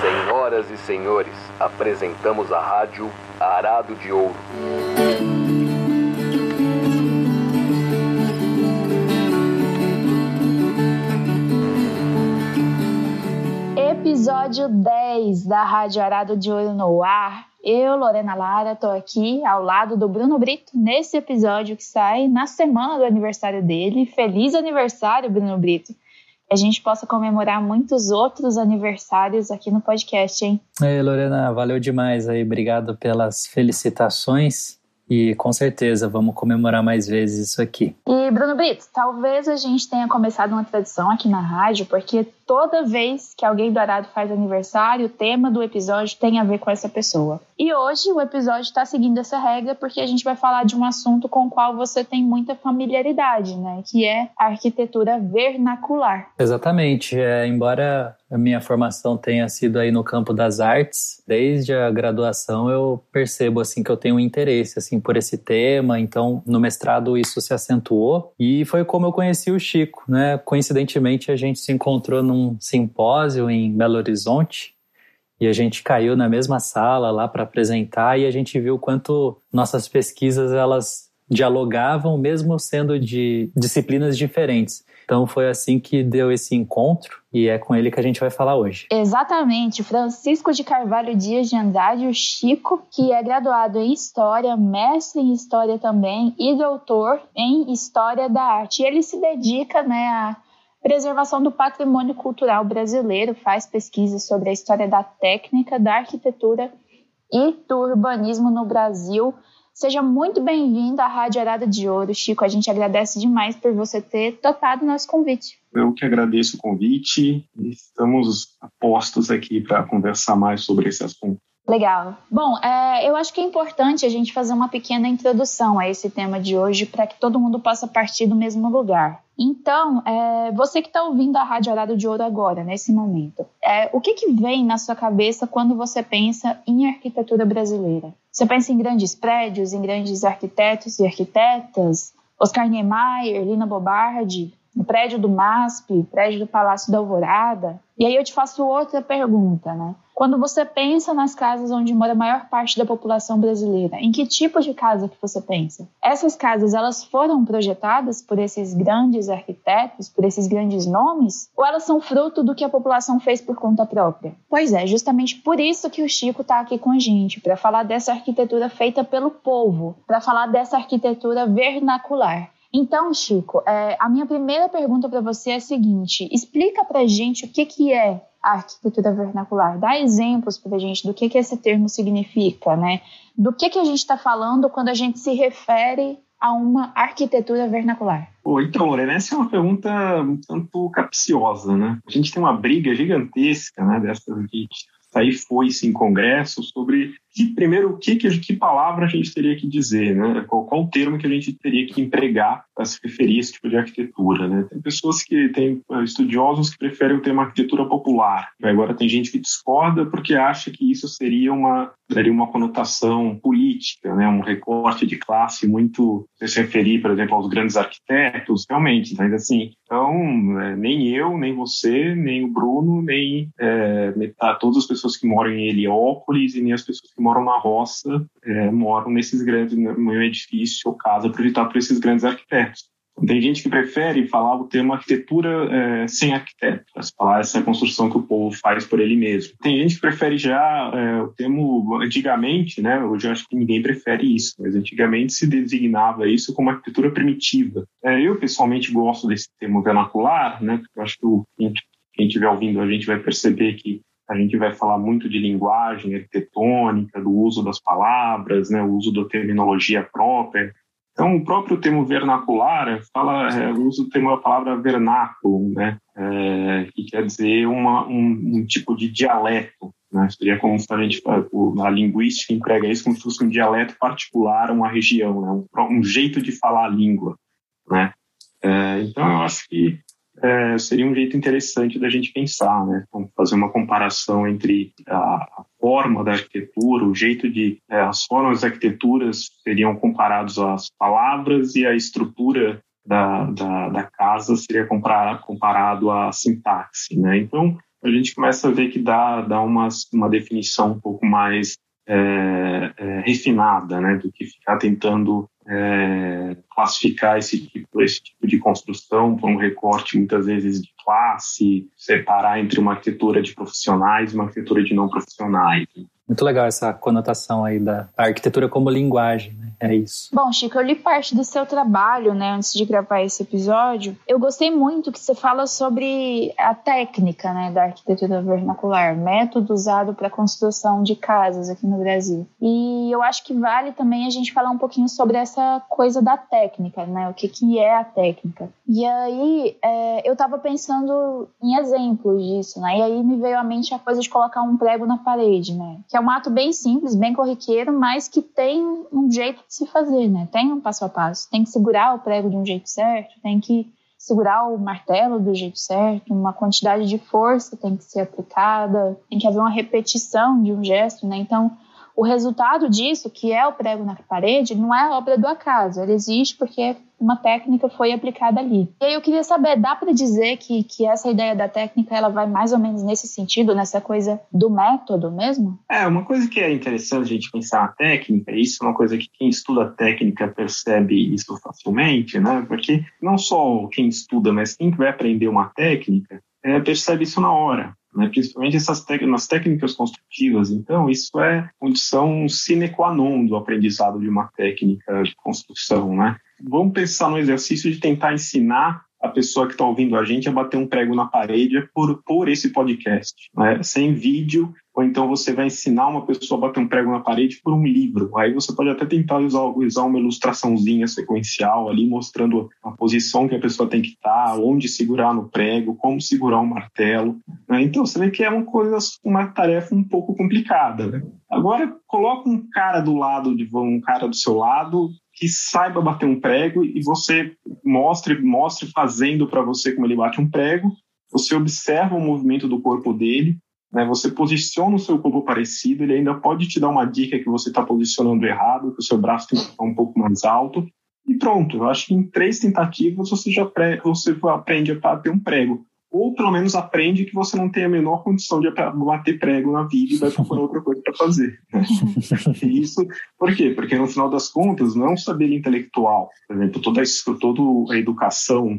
Senhoras e senhores, apresentamos a rádio Arado de Ouro. Episódio 10 da Rádio Arado de Ouro no ar. Eu, Lorena Lara, estou aqui ao lado do Bruno Brito nesse episódio que sai na semana do aniversário dele. Feliz aniversário, Bruno Brito! a gente possa comemorar muitos outros aniversários aqui no podcast, hein? Ei, Lorena, valeu demais aí. Obrigado pelas felicitações. E com certeza vamos comemorar mais vezes isso aqui. E Bruno Brito, talvez a gente tenha começado uma tradição aqui na rádio, porque toda vez que alguém do Arado faz aniversário, o tema do episódio tem a ver com essa pessoa. E hoje o episódio está seguindo essa regra porque a gente vai falar de um assunto com o qual você tem muita familiaridade, né? Que é a arquitetura vernacular. Exatamente. É, embora a minha formação tenha sido aí no campo das artes, desde a graduação eu percebo assim que eu tenho um interesse assim por esse tema. Então no mestrado isso se acentuou e foi como eu conheci o Chico, né? Coincidentemente a gente se encontrou num simpósio em Belo Horizonte e a gente caiu na mesma sala lá para apresentar e a gente viu quanto nossas pesquisas elas dialogavam mesmo sendo de disciplinas diferentes. Então foi assim que deu esse encontro e é com ele que a gente vai falar hoje. Exatamente, Francisco de Carvalho Dias de Andrade, o Chico, que é graduado em História, mestre em História também e doutor em História da Arte. E ele se dedica né, a Preservação do patrimônio cultural brasileiro faz pesquisas sobre a história da técnica, da arquitetura e do urbanismo no Brasil. Seja muito bem-vindo à Rádio Arada de Ouro, Chico. A gente agradece demais por você ter topado nosso convite. Eu que agradeço o convite. Estamos apostos aqui para conversar mais sobre esse assunto. Legal. Bom, é, eu acho que é importante a gente fazer uma pequena introdução a esse tema de hoje para que todo mundo possa partir do mesmo lugar. Então, é, você que está ouvindo a Rádio Arado de Ouro agora, nesse momento, é, o que, que vem na sua cabeça quando você pensa em arquitetura brasileira? Você pensa em grandes prédios, em grandes arquitetos e arquitetas? Oscar Niemeyer, Lina Bobardi, no prédio do MASP, prédio do Palácio da Alvorada? E aí eu te faço outra pergunta, né? Quando você pensa nas casas onde mora a maior parte da população brasileira, em que tipo de casa que você pensa? Essas casas, elas foram projetadas por esses grandes arquitetos, por esses grandes nomes? Ou elas são fruto do que a população fez por conta própria? Pois é, justamente por isso que o Chico está aqui com a gente, para falar dessa arquitetura feita pelo povo, para falar dessa arquitetura vernacular. Então, Chico, é, a minha primeira pergunta para você é a seguinte: explica para gente o que, que é arquitetura vernacular. Dá exemplos para a gente do que, que esse termo significa, né? Do que, que a gente está falando quando a gente se refere a uma arquitetura vernacular? Pô, então, Lorena, essa é uma pergunta um tanto capciosa, né? A gente tem uma briga gigantesca, né, dessas de sair foi-se em congresso sobre que, primeiro, o que, que, que palavra a gente teria que dizer, né? Qual, qual termo que a gente teria que empregar para se referir a esse tipo de arquitetura, né? Tem pessoas que têm eh, estudiosos que preferem o termo arquitetura popular. Agora tem gente que discorda porque acha que isso seria uma daria uma conotação política, né? Um recorte de classe muito se referir, por exemplo, aos grandes arquitetos, realmente. Mas assim, então é, nem eu, nem você, nem o Bruno, nem é, todas as pessoas que moram em Heliópolis e nem as pessoas que moram na roça, é, moram nesses grandes, no edifício ou casa projetado por esses grandes arquitetos. Tem gente que prefere falar o termo arquitetura é, sem arquiteto, falar essa construção que o povo faz por ele mesmo. Tem gente que prefere já é, o termo antigamente, né? Hoje eu acho que ninguém prefere isso, mas antigamente se designava isso como arquitetura primitiva. É, eu pessoalmente gosto desse termo vernacular, né? Porque eu acho que o, quem estiver ouvindo a gente vai perceber que a gente vai falar muito de linguagem arquitetônica, do uso das palavras, né, o uso da terminologia própria. Então, o próprio termo vernacular fala, é, usa o termo da palavra vernáculo, né, é, que quer dizer uma, um, um, tipo de dialeto. Né, seria como se a gente, a linguística emprega isso como se fosse um dialeto particular a uma região, né, um, um jeito de falar a língua. Né. É, então, eu acho que é, seria um jeito interessante da gente pensar, né? Fazer uma comparação entre a, a, forma da arquitetura, o jeito de é, as formas das arquiteturas seriam comparados às palavras e a estrutura da, da, da casa seria comparar, comparado à sintaxe, né? Então, a gente começa a ver que dá, dá uma, uma definição um pouco mais é, é, refinada, né, do que ficar tentando é, classificar esse tipo, esse tipo de construção por um recorte muitas vezes de classe, separar entre uma arquitetura de profissionais e uma arquitetura de não profissionais. Muito legal essa conotação aí da arquitetura como linguagem, né? É isso. Bom, Chico, eu li parte do seu trabalho, né, antes de gravar esse episódio. Eu gostei muito que você fala sobre a técnica, né, da arquitetura vernacular, método usado para construção de casas aqui no Brasil. E eu acho que vale também a gente falar um pouquinho sobre essa coisa da técnica, né, o que que é a técnica. E aí, é, eu estava pensando em exemplos disso, né, e aí me veio à mente a coisa de colocar um prego na parede, né, que é um ato bem simples, bem corriqueiro, mas que tem um jeito se fazer, né? Tem um passo a passo. Tem que segurar o prego de um jeito certo, tem que segurar o martelo do jeito certo, uma quantidade de força tem que ser aplicada, tem que haver uma repetição de um gesto, né? Então, o resultado disso, que é o prego na parede, não é obra do acaso. Ele existe porque uma técnica foi aplicada ali. E aí eu queria saber, dá para dizer que, que essa ideia da técnica ela vai mais ou menos nesse sentido, nessa coisa do método mesmo? É, uma coisa que é interessante a gente pensar na técnica, isso é uma coisa que quem estuda técnica percebe isso facilmente, né? Porque não só quem estuda, mas quem vai aprender uma técnica é, percebe isso na hora né, principalmente essas nas técnicas construtivas. Então, isso é condição sine qua non do aprendizado de uma técnica de construção. Né? Vamos pensar no exercício de tentar ensinar a pessoa que está ouvindo a gente a bater um prego na parede por, por esse podcast, né? sem vídeo, ou então você vai ensinar uma pessoa a bater um prego na parede por um livro. Aí você pode até tentar usar, usar uma ilustraçãozinha sequencial ali, mostrando a posição que a pessoa tem que estar, tá, onde segurar no prego, como segurar o um martelo. Né? Então você vê que é uma coisa, uma tarefa um pouco complicada. Né? Agora coloca um cara do lado de um cara do seu lado que saiba bater um prego e você mostre, mostre fazendo para você como ele bate um prego. Você observa o movimento do corpo dele, né? Você posiciona o seu corpo parecido, ele ainda pode te dar uma dica que você está posicionando errado, que o seu braço tem que estar um pouco mais alto. E pronto, eu acho que em três tentativas você já você aprende a bater um prego ou pelo menos aprende que você não tem a menor condição de bater prego na vida e vai procurar outra coisa para fazer. Né? isso, por quê? Porque no final das contas não é um saber intelectual. Por exemplo, toda a, toda a educação,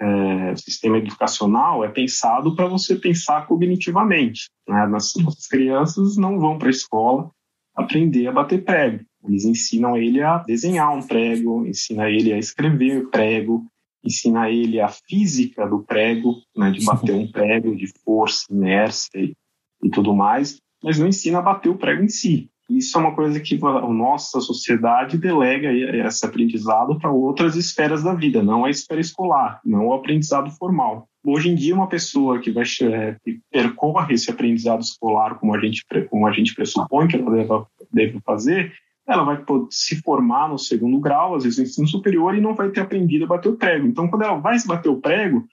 é, sistema educacional é pensado para você pensar cognitivamente. Né? As crianças não vão para a escola aprender a bater prego. Eles ensinam ele a desenhar um prego, ensinam ele a escrever prego, ensina ele a física do prego, né, de bater um prego, de força, inércia e, e, tudo mais, mas não ensina a bater o prego em si. Isso é uma coisa que a nossa sociedade delega esse aprendizado para outras esferas da vida, não a esfera escolar, não o aprendizado formal. Hoje em dia, uma pessoa que, vai, que percorre esse aprendizado escolar como a gente, como a gente pressupõe que ela deve, deve fazer, ela vai se formar no segundo grau, às vezes no ensino superior, e não vai ter aprendido a bater o prego. Então, quando ela vai bater o prego,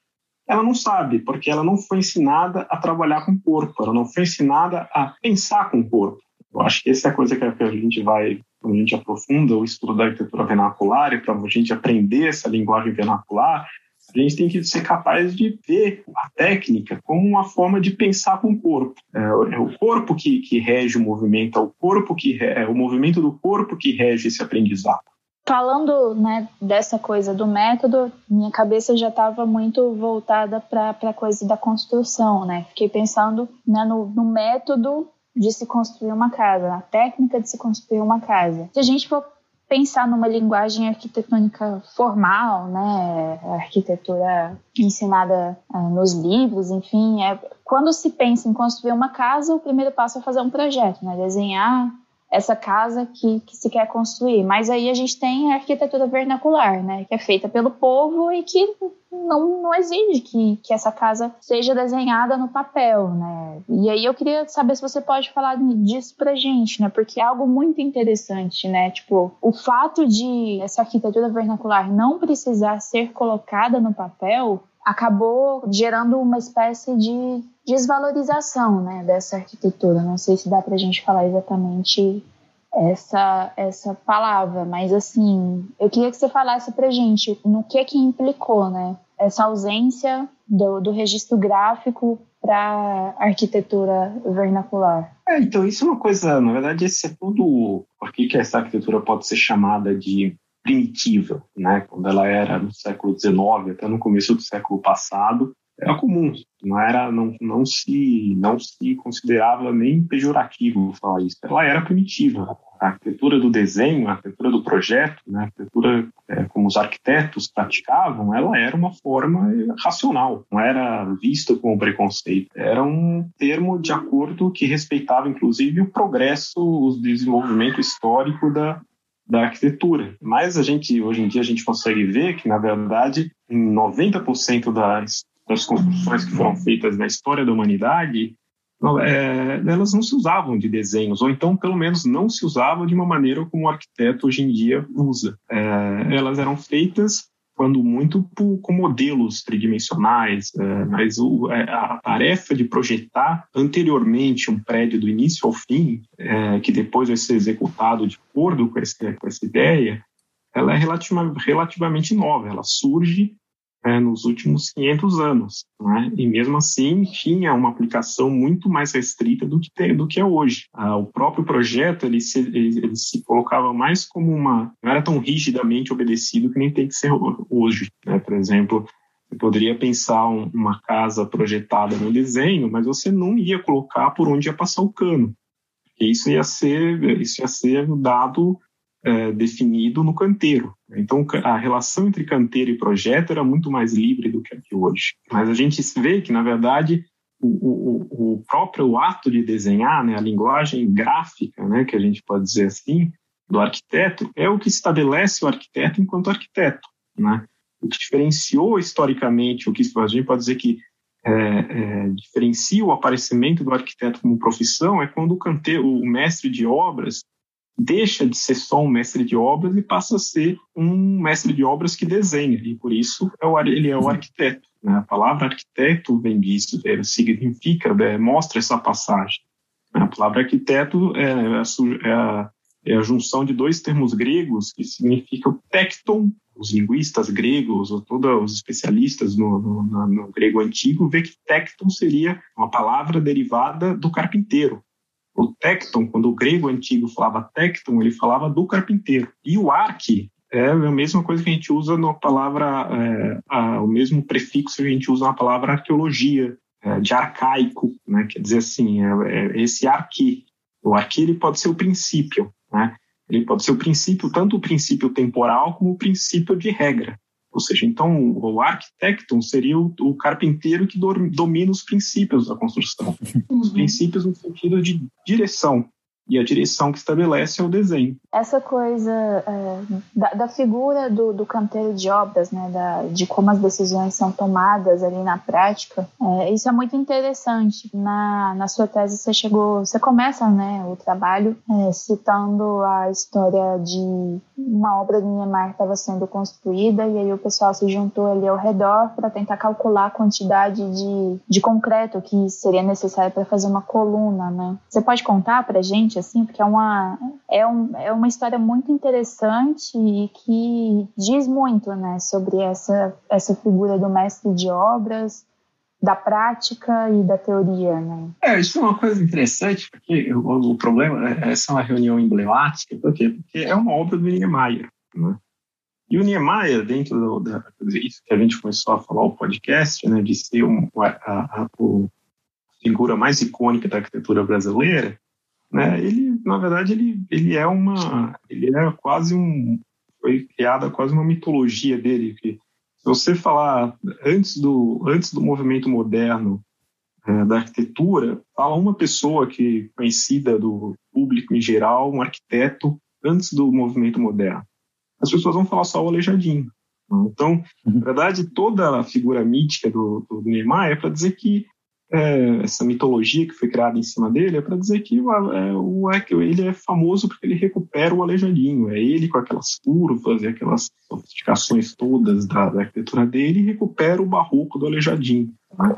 ela não sabe, porque ela não foi ensinada a trabalhar com o corpo, ela não foi ensinada a pensar com o corpo. Eu acho que essa é a coisa que a gente vai, a gente aprofunda o estudo da arquitetura vernacular, e para a gente aprender essa linguagem vernacular, a gente tem que ser capaz de ver a técnica como uma forma de pensar com o corpo. É, é o corpo que, que rege o movimento, é o corpo que é o movimento do corpo que rege esse aprendizado. Falando né, dessa coisa do método, minha cabeça já estava muito voltada para a coisa da construção, né? Fiquei pensando né, no, no método de se construir uma casa, na técnica de se construir uma casa. Se a gente for pensar numa linguagem arquitetônica formal, né, a arquitetura ensinada uh, nos livros, enfim, é, quando se pensa em construir uma casa, o primeiro passo é fazer um projeto, né, desenhar essa casa que, que, se quer construir. Mas aí a gente tem a arquitetura vernacular, né, que é feita pelo povo e que não, não exige que, que essa casa seja desenhada no papel, né. E aí eu queria saber se você pode falar disso pra gente, né, porque é algo muito interessante, né, tipo, o fato de essa arquitetura vernacular não precisar ser colocada no papel acabou gerando uma espécie de desvalorização né, dessa arquitetura. Não sei se dá para a gente falar exatamente essa essa palavra, mas assim, eu queria que você falasse pra gente no que que implicou, né? Essa ausência do, do registro gráfico para arquitetura vernacular. É, então isso é uma coisa, na verdade, esse é tudo por que essa arquitetura pode ser chamada de primitiva, né? Quando ela era no século XIX até no começo do século passado, era comum, não era, não, não se, não se considerava nem pejorativo falar isso. Ela era primitiva. A arquitetura do desenho, a arquitetura do projeto, né, a arquitetura é, como os arquitetos praticavam, ela era uma forma racional, não era vista como preconceito. Era um termo de acordo que respeitava, inclusive, o progresso, o desenvolvimento histórico da, da arquitetura. Mas a gente, hoje em dia, a gente consegue ver que, na verdade, em 90% das das construções que foram feitas na história da humanidade, é, elas não se usavam de desenhos, ou então, pelo menos, não se usavam de uma maneira como o arquiteto hoje em dia usa. É, elas eram feitas, quando muito, por, com modelos tridimensionais, é, mas o, é, a tarefa de projetar anteriormente um prédio do início ao fim, é, que depois vai ser executado de acordo com, esse, com essa ideia, ela é relativa, relativamente nova, ela surge é, nos últimos 500 anos. Né? E mesmo assim tinha uma aplicação muito mais restrita do que, tem, do que é hoje. Ah, o próprio projeto ele se, ele, ele, se colocava mais como uma... não era tão rigidamente obedecido que nem tem que ser hoje. Né? Por exemplo, você poderia pensar um, uma casa projetada no desenho, mas você não ia colocar por onde ia passar o cano. Isso ia ser, isso ia ser dado é, definido no canteiro. Então, a relação entre canteiro e projeto era muito mais livre do que aqui hoje. Mas a gente vê que, na verdade, o, o, o próprio ato de desenhar, né, a linguagem gráfica, né, que a gente pode dizer assim, do arquiteto, é o que estabelece o arquiteto enquanto arquiteto. Né? O que diferenciou historicamente, o que a gente pode dizer que é, é, diferencia o aparecimento do arquiteto como profissão é quando o, canteiro, o mestre de obras deixa de ser só um mestre de obras e passa a ser um mestre de obras que desenha, e por isso é o, ele é o arquiteto. Né? A palavra arquiteto vem disso, é, significa, é, mostra essa passagem. A palavra arquiteto é, a, é a junção de dois termos gregos que significam tecton, os linguistas gregos, ou todos os especialistas no, no, no, grego antigo, vê que tecton seria uma palavra derivada do carpinteiro. O tecton, quando o grego antigo falava tecton, ele falava do carpinteiro. E o arque é a mesma coisa que a gente usa na palavra, é, a, o mesmo prefixo que a gente usa na palavra arqueologia, é, de arcaico, né? quer dizer assim, é, é esse arqui. O arqui ele pode ser o princípio, né? ele pode ser o princípio, tanto o princípio temporal como o princípio de regra. Ou seja, então o arquitecton seria o, o carpinteiro que do, domina os princípios da construção. Os princípios no sentido de direção e a direção que estabelece é o desenho. Essa coisa é, da, da, figura do, do, canteiro de obras, né, da, de como as decisões são tomadas ali na prática, é, isso é muito interessante. Na, na sua tese você chegou, você começa né, o trabalho é, citando a história de uma obra do Niemeyer estava sendo construída e aí o pessoal se juntou ali ao redor para tentar calcular a quantidade de, de concreto que seria necessário para fazer uma coluna. Né? Você pode contar para gente assim, porque é uma, é, um, é uma história muito interessante e que diz muito, né, sobre essa, essa figura do mestre de obras, da prática e da teoria, né? É, isso é uma coisa interessante, porque o, o problema, é, essa é uma reunião emblemática, por quê? Porque é uma obra do Niemeyer, né? E o Niemeyer, dentro do, da, isso que a gente começou a falar o podcast, né, de ser um, a, a, a figura mais icônica da arquitetura brasileira, né? Ele, na verdade, ele, ele é uma, ele é quase um, foi criada quase uma mitologia dele. Que, se você falar antes do, antes do movimento moderno é, da arquitetura, fala uma pessoa que conhecida do público em geral, um arquiteto antes do movimento moderno. As pessoas vão falar só o Aleijadinho. Então, na uhum. verdade, toda a figura mítica do, do Neymar é para dizer que é, essa mitologia que foi criada em cima dele é para dizer que é, o, ele é famoso porque ele recupera o aleijadinho. É ele com aquelas curvas e aquelas sofisticações todas da, da arquitetura dele recupera o barroco do aleijadinho. Né?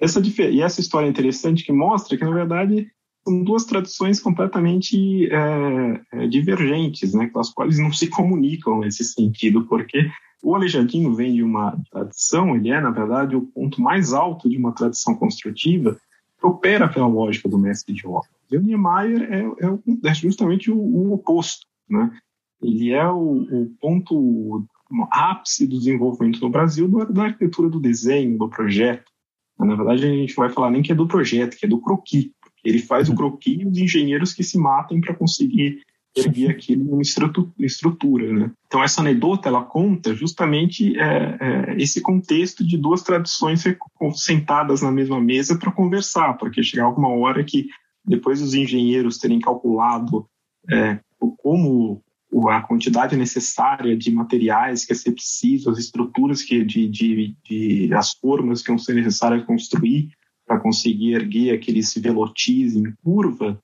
Essa, e essa história é interessante que mostra que, na verdade, são duas tradições completamente é, é, divergentes, né, com as quais não se comunicam nesse sentido, porque o Aleijadinho vem de uma tradição, ele é, na verdade, o ponto mais alto de uma tradição construtiva que opera pela lógica do mestre de obra. E o Niemeyer é, é, é justamente o, o, oposto, né? Ele é o, o ponto ápice do desenvolvimento no Brasil da arquitetura do desenho, do projeto. Na verdade, a gente vai falar nem que é do projeto, que é do croquis. Ele faz o croquis e os engenheiros que se matem para conseguir erguer aquilo numa estrutura. Né? Então, essa anedota ela conta justamente é, é, esse contexto de duas tradições sentadas na mesma mesa para conversar, porque chegar uma hora que, depois dos engenheiros terem calculado é, como a quantidade necessária de materiais que ia ser preciso, as estruturas que de, de, de as formas que vão ser necessárias construir para conseguir erguer aqueles velotis em curva,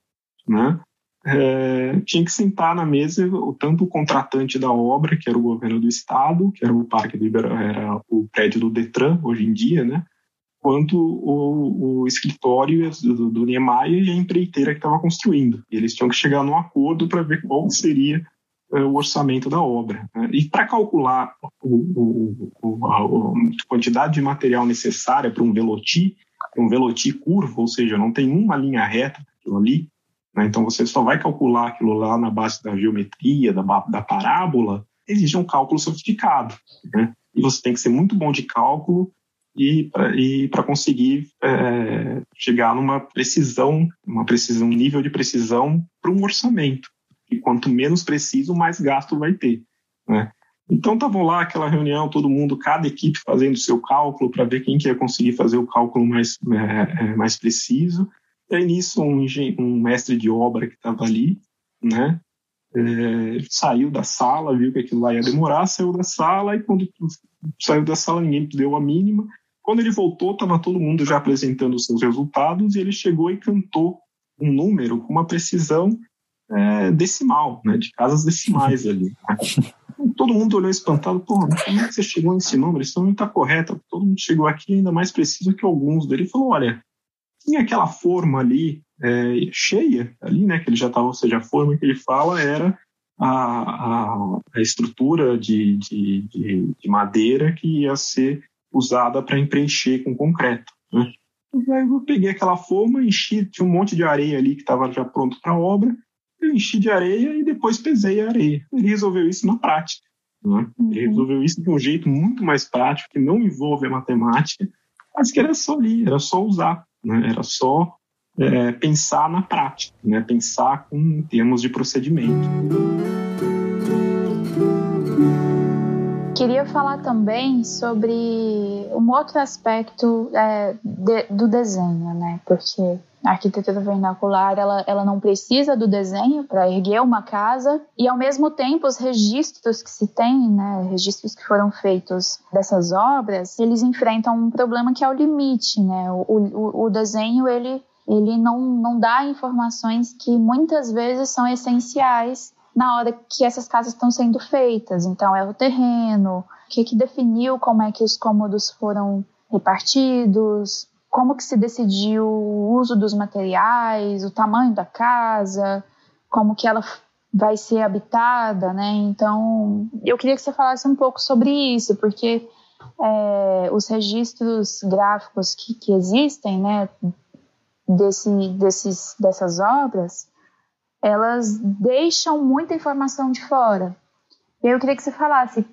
né? É, tinha que sentar na mesa tanto o contratante da obra, que era o governo do estado, que era o parque do era o prédio do Detran hoje em dia, né? Quanto o, o escritório do, do Niemeyer e a empreiteira que estava construindo. Eles tinham que chegar num acordo para ver qual seria é, o orçamento da obra. Né? E para calcular o, o, a, a quantidade de material necessária para um veloti, um veloti curvo, ou seja, não tem uma linha reta ali, né? Então, você só vai calcular aquilo lá na base da geometria, da, da parábola, exige um cálculo sofisticado. Né? E você tem que ser muito bom de cálculo e para conseguir é, chegar numa precisão, uma precisão, um nível de precisão para um orçamento. E quanto menos preciso, mais gasto vai ter. Né? Então estavam lá aquela reunião, todo mundo, cada equipe fazendo seu cálculo para ver quem que ia conseguir fazer o cálculo mais, é, é mais preciso. E aí nisso um, um mestre de obra que estava ali, né, é, saiu da sala, viu que aquilo lá ia demorar, saiu da sala e quando saiu da sala ninguém deu a mínima. Quando ele voltou, estava todo mundo já apresentando os seus resultados e ele chegou e cantou um número com uma precisão é, decimal, né, de casas decimais ali. Né? Todo mundo olhou espantado, pô, como é que você chegou nesse número? Isso não está correto. Todo mundo chegou aqui ainda mais preciso que alguns. Ele falou, olha, tinha aquela forma ali é, cheia ali, né, que ele já estava, ou seja, a forma que ele fala era a, a, a estrutura de, de, de, de, madeira que ia ser usada para preencher com concreto. Né? Eu peguei aquela forma, enchi, tinha um monte de areia ali que estava já pronto para a obra, eu enchi de areia e depois pesei a areia. Ele resolveu isso na prática. Né? Ele uhum. resolveu isso de um jeito muito mais prático, que não envolve a matemática, mas que era só ali, era só usar. Né? Era só é, pensar na prática, né? pensar com termos de procedimento. Queria falar também sobre um outro aspecto é, de, do desenho, né? Porque a arquitetura vernacular ela, ela não precisa do desenho para erguer uma casa e ao mesmo tempo os registros que se tem, né, registros que foram feitos dessas obras, eles enfrentam um problema que é o limite, né? O, o, o desenho ele ele não, não dá informações que muitas vezes são essenciais na hora que essas casas estão sendo feitas. Então, é o terreno, o que, que definiu como é que os cômodos foram repartidos, como que se decidiu o uso dos materiais, o tamanho da casa, como que ela vai ser habitada, né? Então, eu queria que você falasse um pouco sobre isso, porque é, os registros gráficos que, que existem, né, desse, desses, dessas obras, elas deixam muita informação de fora. Eu queria que você falasse,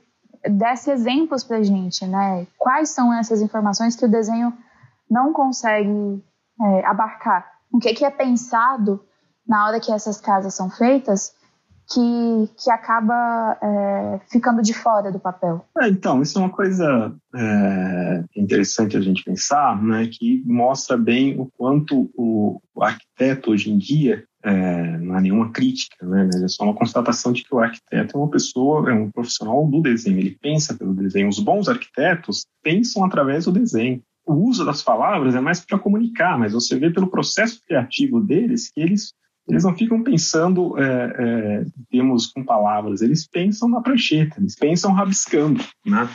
desse exemplos para gente, né? Quais são essas informações que o desenho não consegue é, abarcar? O que, que é pensado na hora que essas casas são feitas que, que acaba é, ficando de fora do papel? É, então, isso é uma coisa é, interessante a gente pensar, né, que mostra bem o quanto o arquiteto hoje em dia é, não há nenhuma crítica, né? Mas é só uma constatação de que o arquiteto é uma pessoa, é um profissional do desenho, ele pensa pelo desenho. Os bons arquitetos pensam através do desenho. O uso das palavras é mais para comunicar, mas você vê pelo processo criativo deles que eles eles não ficam pensando é, é, com palavras, eles pensam na prancheta, eles pensam rabiscando, né?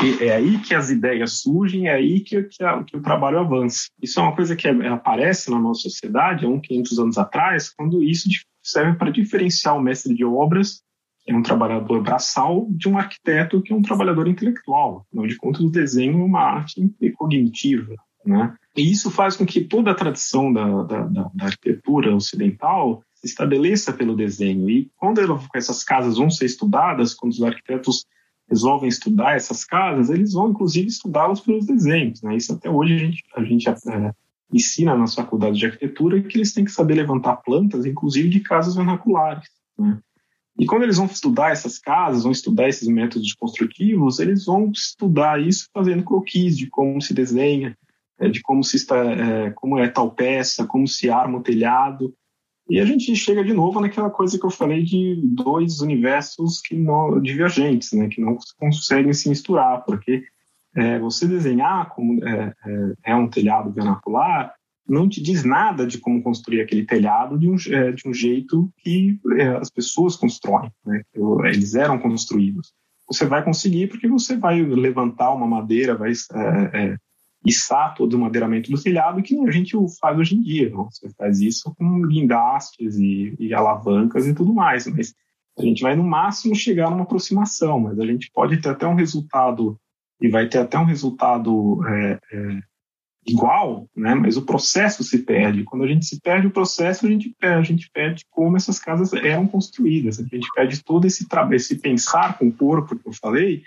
E é aí que as ideias surgem, é aí que, que, a, que o trabalho avança. Isso é uma coisa que é, aparece na nossa sociedade há uns 500 anos atrás, quando isso serve para diferenciar o mestre de obras, que é um trabalhador braçal, de um arquiteto que é um trabalhador intelectual. Afinal de contas, o desenho é uma arte cognitiva. Né? E isso faz com que toda a tradição da, da, da, da arquitetura ocidental se estabeleça pelo desenho. E quando essas casas vão ser estudadas, quando os arquitetos resolvem estudar essas casas, eles vão inclusive estudá-las pelos desenhos. Né? Isso até hoje a gente, a gente é, ensina nas faculdades de arquitetura que eles têm que saber levantar plantas, inclusive de casas vernaculares. Né? E quando eles vão estudar essas casas, vão estudar esses métodos construtivos, eles vão estudar isso fazendo croquis de como se desenha, é, de como se está, é, como é tal peça, como se arma o telhado. E a gente chega de novo naquela coisa que eu falei de dois universos que não, divergentes, né, que não conseguem se misturar, porque é, você desenhar como é, é, é, um telhado vernacular não te diz nada de como construir aquele telhado de um, é, de um jeito que é, as pessoas constroem, né, eles eram construídos. Você vai conseguir porque você vai levantar uma madeira, vai içar todo o madeiramento do telhado que a gente faz hoje em dia. Não? Você faz isso com guindastes e, e, alavancas e tudo mais, mas a gente vai no máximo chegar numa aproximação, mas a gente pode ter até um resultado e vai ter até um resultado é, é, igual, né? mas o processo se perde. Quando a gente se perde o processo, a gente perde, a gente perde como essas casas eram construídas, a gente perde todo esse, esse pensar com o corpo que eu falei,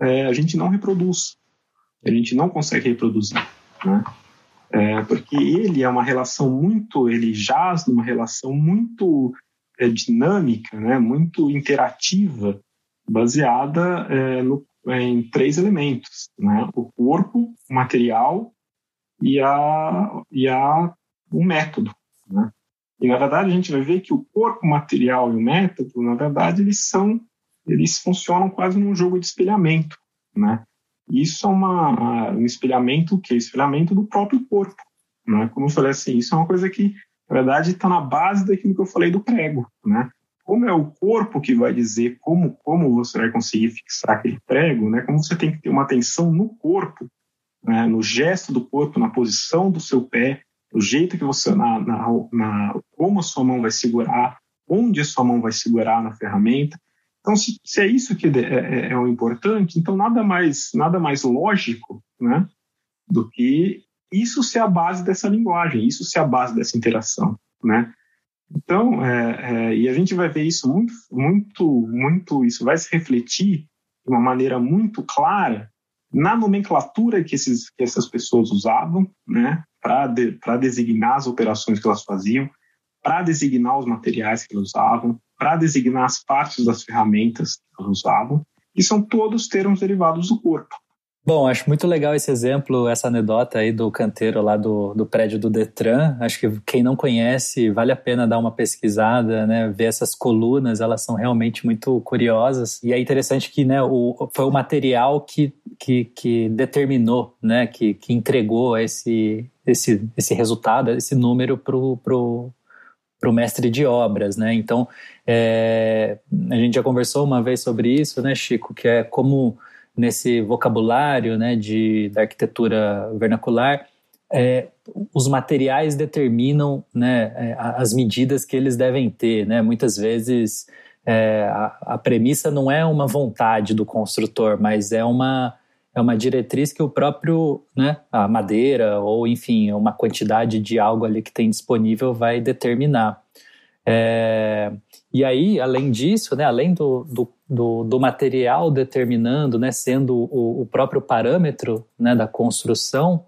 é, a gente não reproduz a gente não consegue reproduzir, né? É, porque ele é uma relação muito, ele jaz numa relação muito é, dinâmica, né? Muito interativa, baseada é, no, em três elementos, né? O corpo, o material e a e a o método, né? E na verdade a gente vai ver que o corpo, material e o método, na verdade, eles são eles funcionam quase num jogo de espelhamento, né? Isso é uma, um espelhamento, que é espelhamento do próprio corpo. Né? Como eu falei assim, isso é uma coisa que, na verdade, está na base daquilo que eu falei do prego. Né? Como é o corpo que vai dizer como, como você vai conseguir fixar aquele prego, né? como você tem que ter uma atenção no corpo, né? no gesto do corpo, na posição do seu pé, o jeito que você, na, na, na, como a sua mão vai segurar, onde a sua mão vai segurar na ferramenta. Então, se, se é isso que é, é, é, o importante, então nada mais, nada mais lógico né, do que isso ser a base dessa linguagem, isso ser a base dessa interação. Né? Então, é, é, e a gente vai ver isso muito, muito, muito, isso vai se refletir de uma maneira muito clara na nomenclatura que, esses, que essas pessoas usavam, né, para de, designar as operações que elas faziam, para designar os materiais que elas usavam, para designar as partes das ferramentas que elas usavam, e são todos termos derivados do corpo. Bom, acho muito legal esse exemplo, essa anedota aí do canteiro lá do, do prédio do Detran. Acho que quem não conhece, vale a pena dar uma pesquisada, né? Ver essas colunas, elas são realmente muito curiosas. E é interessante que né, o, foi o material que, que, que determinou, né? Que, que entregou esse, esse, esse resultado, esse número para o para o mestre de obras, né? Então, é, a gente já conversou uma vez sobre isso, né, Chico? Que é como nesse vocabulário, né, de da arquitetura vernacular, é, os materiais determinam, né, é, as medidas que eles devem ter, né? Muitas vezes é, a, a premissa não é uma vontade do construtor, mas é uma é uma diretriz que o próprio, né, a madeira ou enfim, uma quantidade de algo ali que tem disponível vai determinar. É, e aí, além disso, né, além do, do, do, do material determinando, né, sendo o, o, próprio parâmetro né, da construção,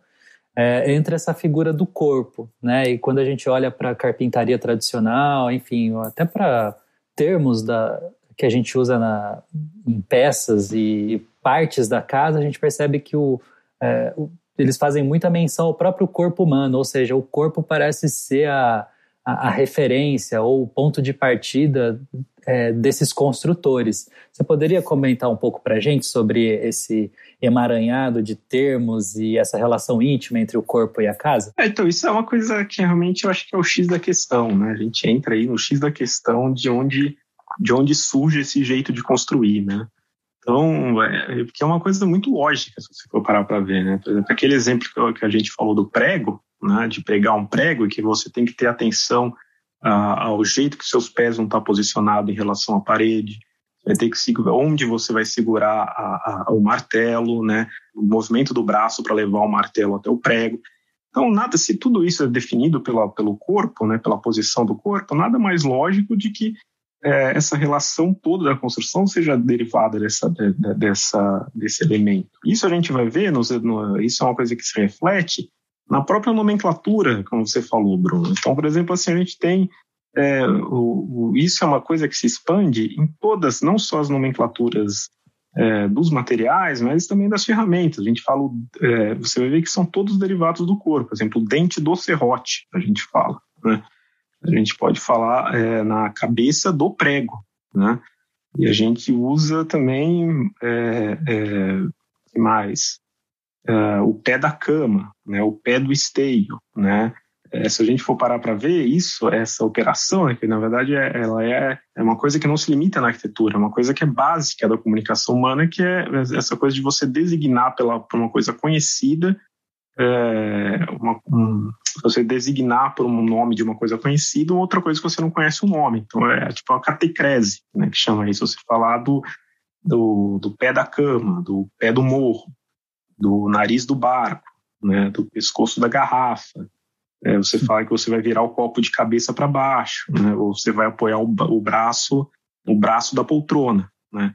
é, entra essa figura do corpo. Né, e quando a gente olha para a carpintaria tradicional, enfim, até para termos da, que a gente usa na, em peças e partes da casa, a gente percebe que o, é, o, eles fazem muita menção ao próprio corpo humano, ou seja, o corpo parece ser a, a, a referência ou o ponto de partida é, desses construtores. Você poderia comentar um pouco para a gente sobre esse emaranhado de termos e essa relação íntima entre o corpo e a casa? É, então, isso é uma coisa que realmente eu acho que é o X da questão, né? A gente entra aí no X da questão de onde, de onde surge esse jeito de construir, né? Então, é, porque é uma coisa muito lógica, se você for parar para ver, né? Por exemplo, aquele exemplo que a gente falou do prego, né, de pregar um prego, e que você tem que ter atenção ah, ao jeito que seus pés vão estar posicionados em relação à parede, vai ter que segurar onde você vai segurar a, a, o martelo, né, o movimento do braço para levar o martelo até o prego. Então, nada, se tudo isso é definido pela, pelo corpo, né, pela posição do corpo, nada mais lógico de que é, essa relação toda da construção seja derivada dessa, de, dessa, desse elemento. Isso a gente vai ver, no, no, isso é uma coisa que se reflete na própria nomenclatura, como você falou, Bruno. Então, por exemplo, assim, a gente tem é, o, o, isso é uma coisa que se expande em todas, não só as nomenclaturas é, dos materiais, mas também das ferramentas. A gente fala, é, você vai ver que são todos derivados do corpo. Por exemplo, o dente do serrote, a gente fala. Né? A gente pode falar é, na cabeça do prego, né? E a gente usa também é, é, mais uh, o pé da cama, né, o pé do esteio, né? É, se a gente for parar para ver isso, essa operação, né, que na verdade é, ela é, é uma coisa que não se limita na arquitetura, é uma coisa que é básica da comunicação humana, que é essa coisa de você designar pela, por uma coisa conhecida, é, uma, um, você designar por um nome de uma coisa conhecida ou outra coisa que você não conhece o nome. Então é tipo a catecrese, né, que chama isso, você falar do, do, do pé da cama, do pé do morro, do nariz do barco, né, do pescoço da garrafa. É, você fala que você vai virar o copo de cabeça para baixo, né, ou você vai apoiar o, o braço, o braço da poltrona, né.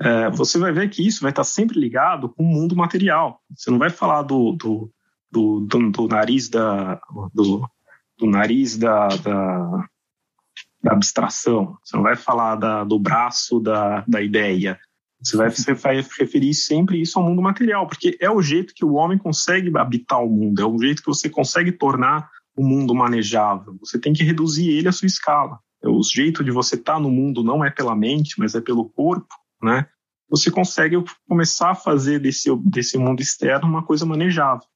É, você vai ver que isso vai estar sempre ligado com o mundo material. Você não vai falar do, do, do, do, do nariz da do, do nariz da, da, da, abstração. Você não vai falar da, do braço da, da ideia. Você vai, você vai referir sempre isso ao mundo material, porque é o jeito que o homem consegue habitar o mundo, é o jeito que você consegue tornar o mundo manejável. Você tem que reduzir ele à sua escala. É o jeito de você estar tá no mundo não é pela mente, mas é pelo corpo, né? Você consegue começar a fazer desse, desse mundo externo uma coisa manejável.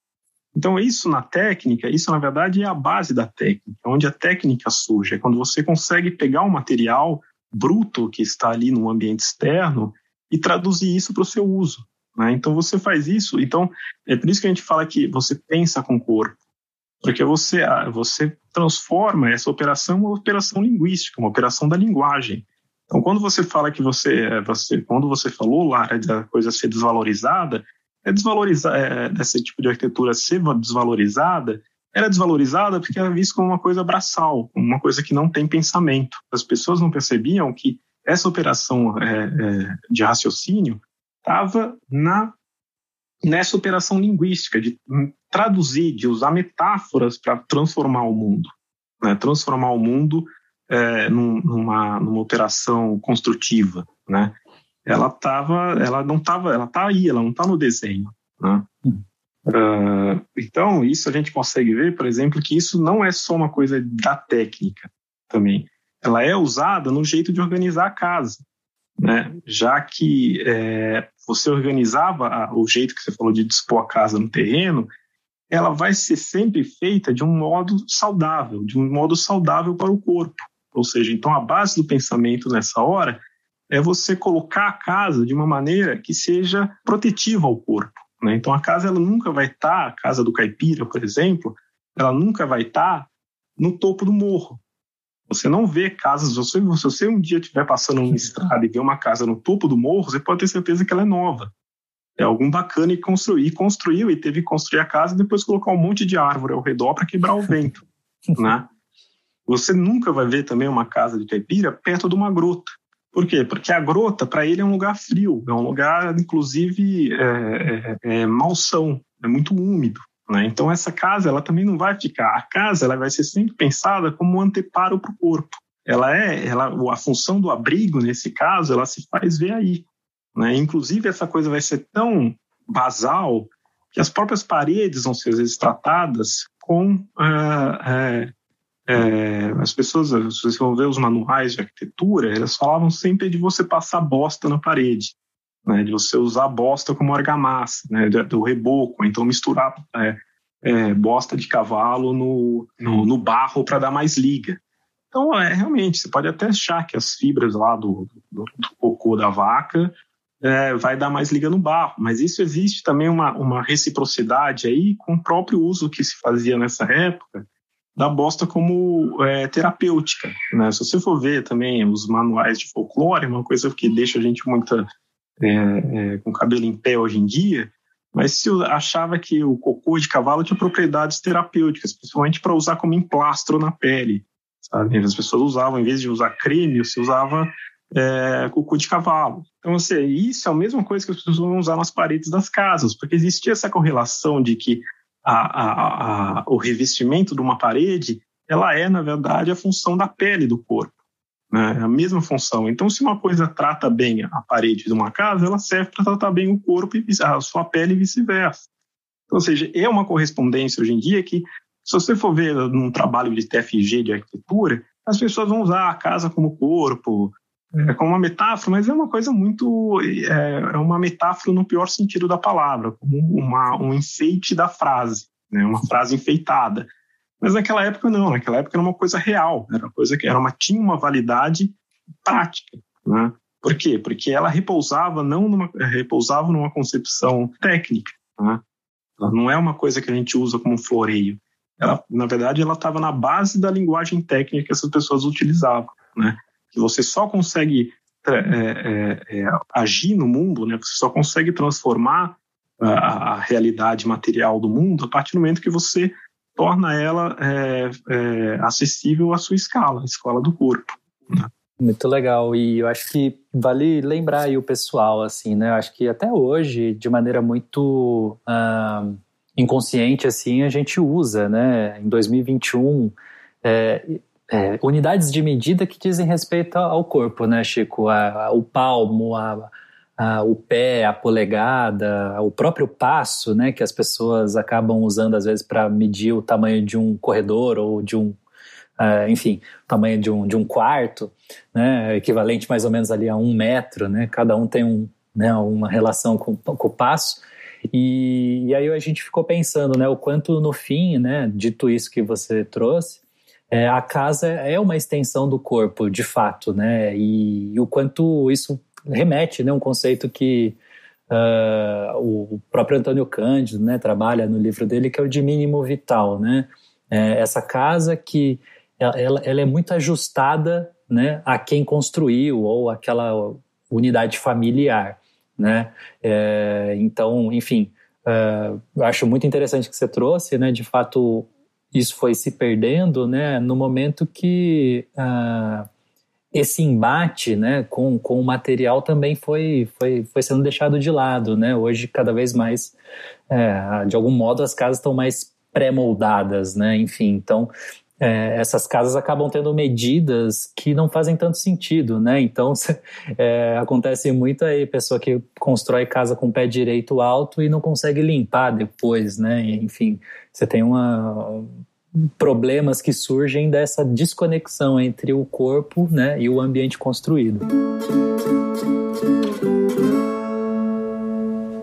Então, isso na técnica, isso na verdade é a base da técnica, onde a técnica surge. É quando você consegue pegar um material bruto que está ali no ambiente externo e traduzir isso para o seu uso. Né? Então você faz isso. Então é por isso que a gente fala que você pensa com o corpo, porque você ah, você transforma essa operação em uma operação linguística, uma operação da linguagem. Então quando você fala que você, é, você quando você falou lá da coisa ser desvalorizada, é desvalorizar é, esse tipo de arquitetura ser desvalorizada era desvalorizada porque era visto como uma coisa braçal, uma coisa que não tem pensamento. As pessoas não percebiam que essa operação é, é, de raciocínio estava na nessa operação linguística de traduzir, de usar metáforas para transformar o mundo, né? transformar o mundo é, numa, numa operação construtiva, né? Ela tava, ela não estava, ela está aí, ela não está no desenho, né? Uh, então isso a gente consegue ver, por exemplo, que isso não é só uma coisa da técnica também ela é usada no jeito de organizar a casa, né? Já que é, você organizava a, o jeito que você falou de dispor a casa no terreno, ela vai ser sempre feita de um modo saudável, de um modo saudável para o corpo. Ou seja, então a base do pensamento nessa hora é você colocar a casa de uma maneira que seja protetiva ao corpo. Né? Então a casa ela nunca vai estar, tá, a casa do caipira, por exemplo, ela nunca vai estar tá no topo do morro. Você não vê casas, se você um dia estiver passando uma estrada e ver uma casa no topo do morro, você pode ter certeza que ela é nova. É algum bacana que construir, construiu e teve que construir a casa e depois colocar um monte de árvore ao redor para quebrar o vento, né? Você nunca vai ver também uma casa de caipira perto de uma grota. Por quê? Porque a grota, para ele, é um lugar frio, é um lugar, inclusive, é, é, é malsão, é muito úmido. Né? Então essa casa ela também não vai ficar. A casa ela vai ser sempre pensada como um anteparo para o corpo. Ela é, ela, a função do abrigo nesse caso, ela se faz ver aí. Né? Inclusive essa coisa vai ser tão basal que as próprias paredes vão ser às vezes tratadas com é, é, as pessoas, vocês vão ver os manuais de arquitetura, elas falavam sempre de você passar bosta na parede né, de você usar bosta como argamassa, né, do reboco, então misturar é, é, bosta de cavalo no, no, no barro para dar mais liga. Então, é, realmente, você pode até achar que as fibras lá do, do, do cocô da vaca é, vai dar mais liga no barro. Mas isso existe também uma, uma reciprocidade aí com o próprio uso que se fazia nessa época da bosta como é, terapêutica. Né? Se você for ver também os manuais de folclore, uma coisa que deixa a gente muito é, é, com cabelo em pé hoje em dia, mas se achava que o cocô de cavalo tinha propriedades terapêuticas, principalmente para usar como emplastro na pele. Sabe? As pessoas usavam, em vez de usar creme, se usava é, cocô de cavalo. Então, assim, isso é a mesma coisa que as pessoas vão usar nas paredes das casas, porque existia essa correlação de que a, a, a, o revestimento de uma parede, ela é, na verdade, a função da pele do corpo. Né? É a mesma função. Então, se uma coisa trata bem a parede de uma casa, ela serve para tratar bem o corpo e a sua pele e vice-versa. Então, ou seja, é uma correspondência hoje em dia que, se você for ver num trabalho de TFG de arquitetura, as pessoas vão usar a casa como corpo, é, como uma metáfora, mas é uma coisa muito. É, é, uma metáfora no pior sentido da palavra, como uma, um enfeite da frase, né? uma frase enfeitada. Mas naquela época não, naquela época era uma coisa real, era uma coisa que era uma, tinha uma validade prática. Né? Por quê? Porque ela repousava não numa, repousava numa concepção técnica. Né? Ela não é uma coisa que a gente usa como floreio. Ela, na verdade, ela estava na base da linguagem técnica que essas pessoas utilizavam. Né? Que você só consegue é, é, é, agir no mundo, né? Você só consegue transformar a, a, realidade material do mundo a partir do momento que você torna ela é, é, acessível à sua escala, à escala do corpo. Né? Muito legal e eu acho que vale lembrar aí o pessoal assim, né? Eu acho que até hoje, de maneira muito uh, inconsciente assim, a gente usa, né? Em 2021 é, é, unidades de medida que dizem respeito ao corpo, né, Chico? A, a, o palmo, a, o pé, a polegada, o próprio passo, né, que as pessoas acabam usando às vezes para medir o tamanho de um corredor ou de um, uh, enfim, o tamanho de um, de um quarto, né, equivalente mais ou menos ali a um metro, né? Cada um tem um, né, uma relação com, com o passo. E, e aí a gente ficou pensando, né, o quanto no fim, né, dito isso que você trouxe, é, a casa é uma extensão do corpo, de fato, né? E, e o quanto isso remete, né? Um conceito que uh, o próprio Antônio Cândido, né? Trabalha no livro dele que é o de mínimo vital, né? É, essa casa que ela, ela é muito ajustada, né? A quem construiu ou aquela unidade familiar, né? É, então, enfim, uh, acho muito interessante que você trouxe, né? De fato, isso foi se perdendo né, no momento que ah, esse embate né, com, com o material também foi, foi, foi sendo deixado de lado. Né? Hoje, cada vez mais, é, de algum modo, as casas estão mais pré-moldadas, né? enfim. Então, é, essas casas acabam tendo medidas que não fazem tanto sentido, né? Então é, acontece muito aí pessoa que constrói casa com o pé direito alto e não consegue limpar depois, né? Enfim, você tem uma problemas que surgem dessa desconexão entre o corpo, né, e o ambiente construído.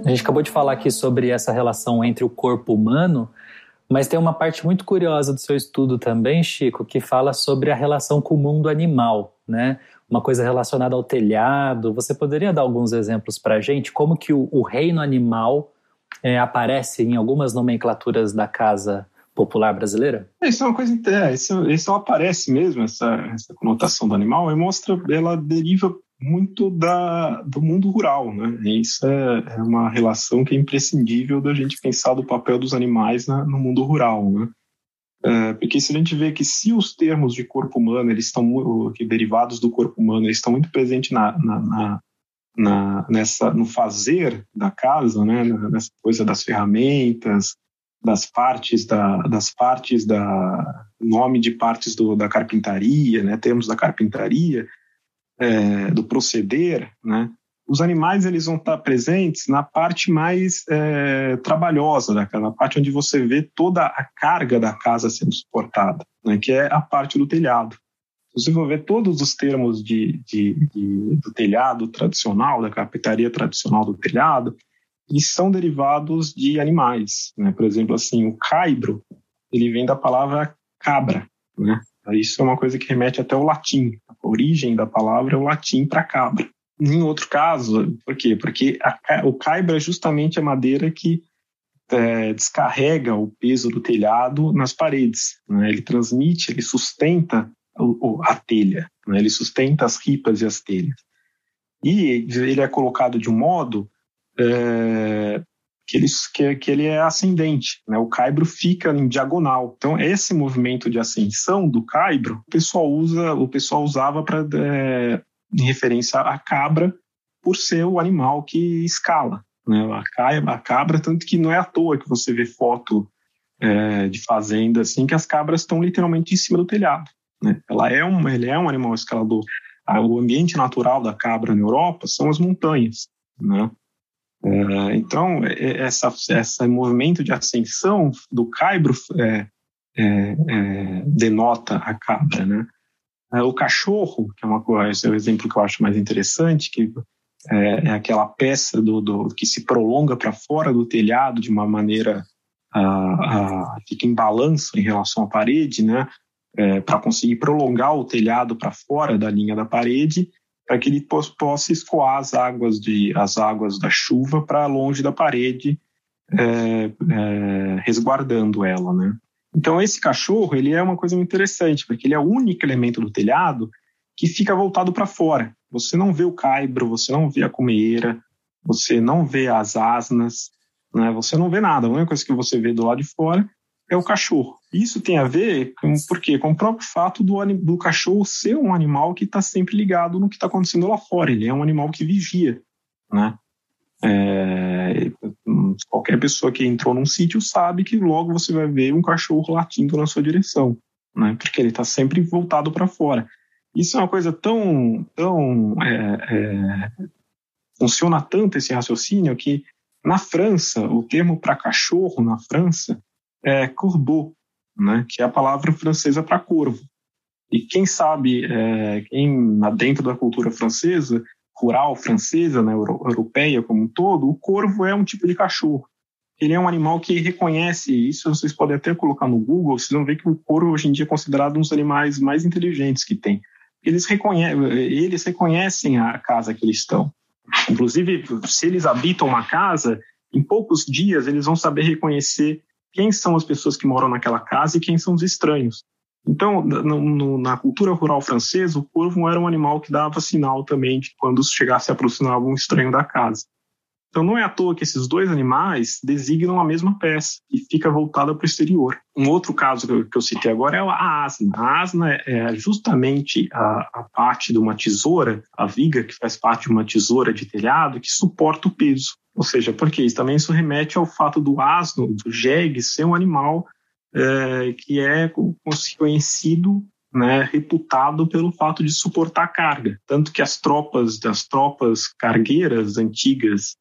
A gente acabou de falar aqui sobre essa relação entre o corpo humano mas tem uma parte muito curiosa do seu estudo também, Chico, que fala sobre a relação com o mundo animal, né? Uma coisa relacionada ao telhado. Você poderia dar alguns exemplos para a gente? Como que o, o reino animal é, aparece em algumas nomenclaturas da casa popular brasileira? É, isso é uma coisa. É, isso, isso aparece mesmo, essa, essa conotação do animal, e mostra, ela deriva muito da, do mundo rural, né? E isso é, é, uma relação que é imprescindível da gente pensar do papel dos animais na, no mundo rural, né? É, porque se a gente vê que se os termos de corpo humano, eles estão que derivados do corpo humano, eles estão muito presentes na, na, na, na, nessa no fazer da casa, né? Nessa coisa das ferramentas, das partes da das partes da nome de partes do, da carpintaria, né? Termos da carpintaria é, do proceder, né, os animais eles vão estar presentes na parte mais é, trabalhosa da casa, na parte onde você vê toda a carga da casa sendo suportada, né, que é a parte do telhado. Você for ver todos os termos de, de, de, do telhado tradicional, da carpintaria tradicional do telhado, eles são derivados de animais. Né? Por exemplo, assim, o caibro, ele vem da palavra cabra, né? Isso é uma coisa que remete até ao latim. A origem da palavra é o latim para cabra. em outro caso, por quê? Porque a, o caibro é justamente a madeira que é, descarrega o peso do telhado nas paredes. Né? Ele transmite, ele sustenta o, a telha, né? ele sustenta as ripas e as telhas. E ele é colocado de um modo é, que, ele, que, que, ele é ascendente, né? o caibro fica em diagonal. Então, esse movimento de ascensão do caibro, o pessoal, usa, o pessoal usava para é, em referência à cabra, por ser o animal que escala. Né? A, a cabra, tanto que não é à toa que você vê foto é, de fazenda assim, que as cabras estão literalmente em cima do telhado. Né? Ela é um, ele é um animal escalador. O ambiente natural da cabra na Europa são as montanhas. Né? É, então, essa, esse movimento de ascensão do caibro é, é, é denota a cabra. Né? É, o cachorro, que é uma esse é o exemplo que eu acho mais interessante, que é, é aquela peça do, do que se prolonga para fora do telhado de uma maneira a, a, fica em balanço em relação à parede, né? É, para conseguir prolongar o telhado para fora da linha da parede, para que ele possa escoar as águas de as águas da chuva para longe da parede, é, é, resguardando ela, né? Então esse cachorro ele é uma coisa muito interessante porque ele é o único elemento do telhado que fica voltado para fora. Você não vê o caibro, você não vê a cumeira, você não vê as asnas, né? Você não vê nada. A única coisa que você vê do lado de fora é o cachorro. Isso tem a ver com, por quê? com o próprio fato do, do cachorro ser um animal que está sempre ligado no que está acontecendo lá fora. Ele é um animal que vigia, né? É, qualquer pessoa que entrou num sítio sabe que logo você vai ver um cachorro latindo na sua direção, né? Porque ele está sempre voltado para fora. Isso é uma coisa tão, tão é, é, funciona tanto esse raciocínio que na França o termo para cachorro na França é corbeau, né? Que é a palavra francesa para corvo. E quem sabe, é, quem dentro da cultura francesa rural francesa, né, europeia como um todo, o corvo é um tipo de cachorro. Ele é um animal que reconhece, isso vocês podem até colocar no Google, vocês vão ver que o corvo hoje em dia é considerado um dos animais mais inteligentes que tem. Eles, reconhe eles reconhecem a casa que eles estão. Inclusive, se eles habitam uma casa, em poucos dias eles vão saber reconhecer quem são as pessoas que moram naquela casa e quem são os estranhos. Então, no, no, na cultura rural francesa, o corvo era um animal que dava sinal também de quando chegasse a aproximar um estranho da casa. Então, não é à toa que esses dois animais designam a mesma peça e fica voltada para o exterior. Um outro caso que eu, citei agora é a asna. A asna é justamente a, a, parte de uma tesoura, a viga que faz parte de uma tesoura de telhado que suporta o peso. Ou seja, porque isso também isso remete ao fato do asno, do jegue, ser um animal é, que é conhecido, né, reputado pelo fato de suportar carga. Tanto que as tropas, das tropas cargueiras antigas,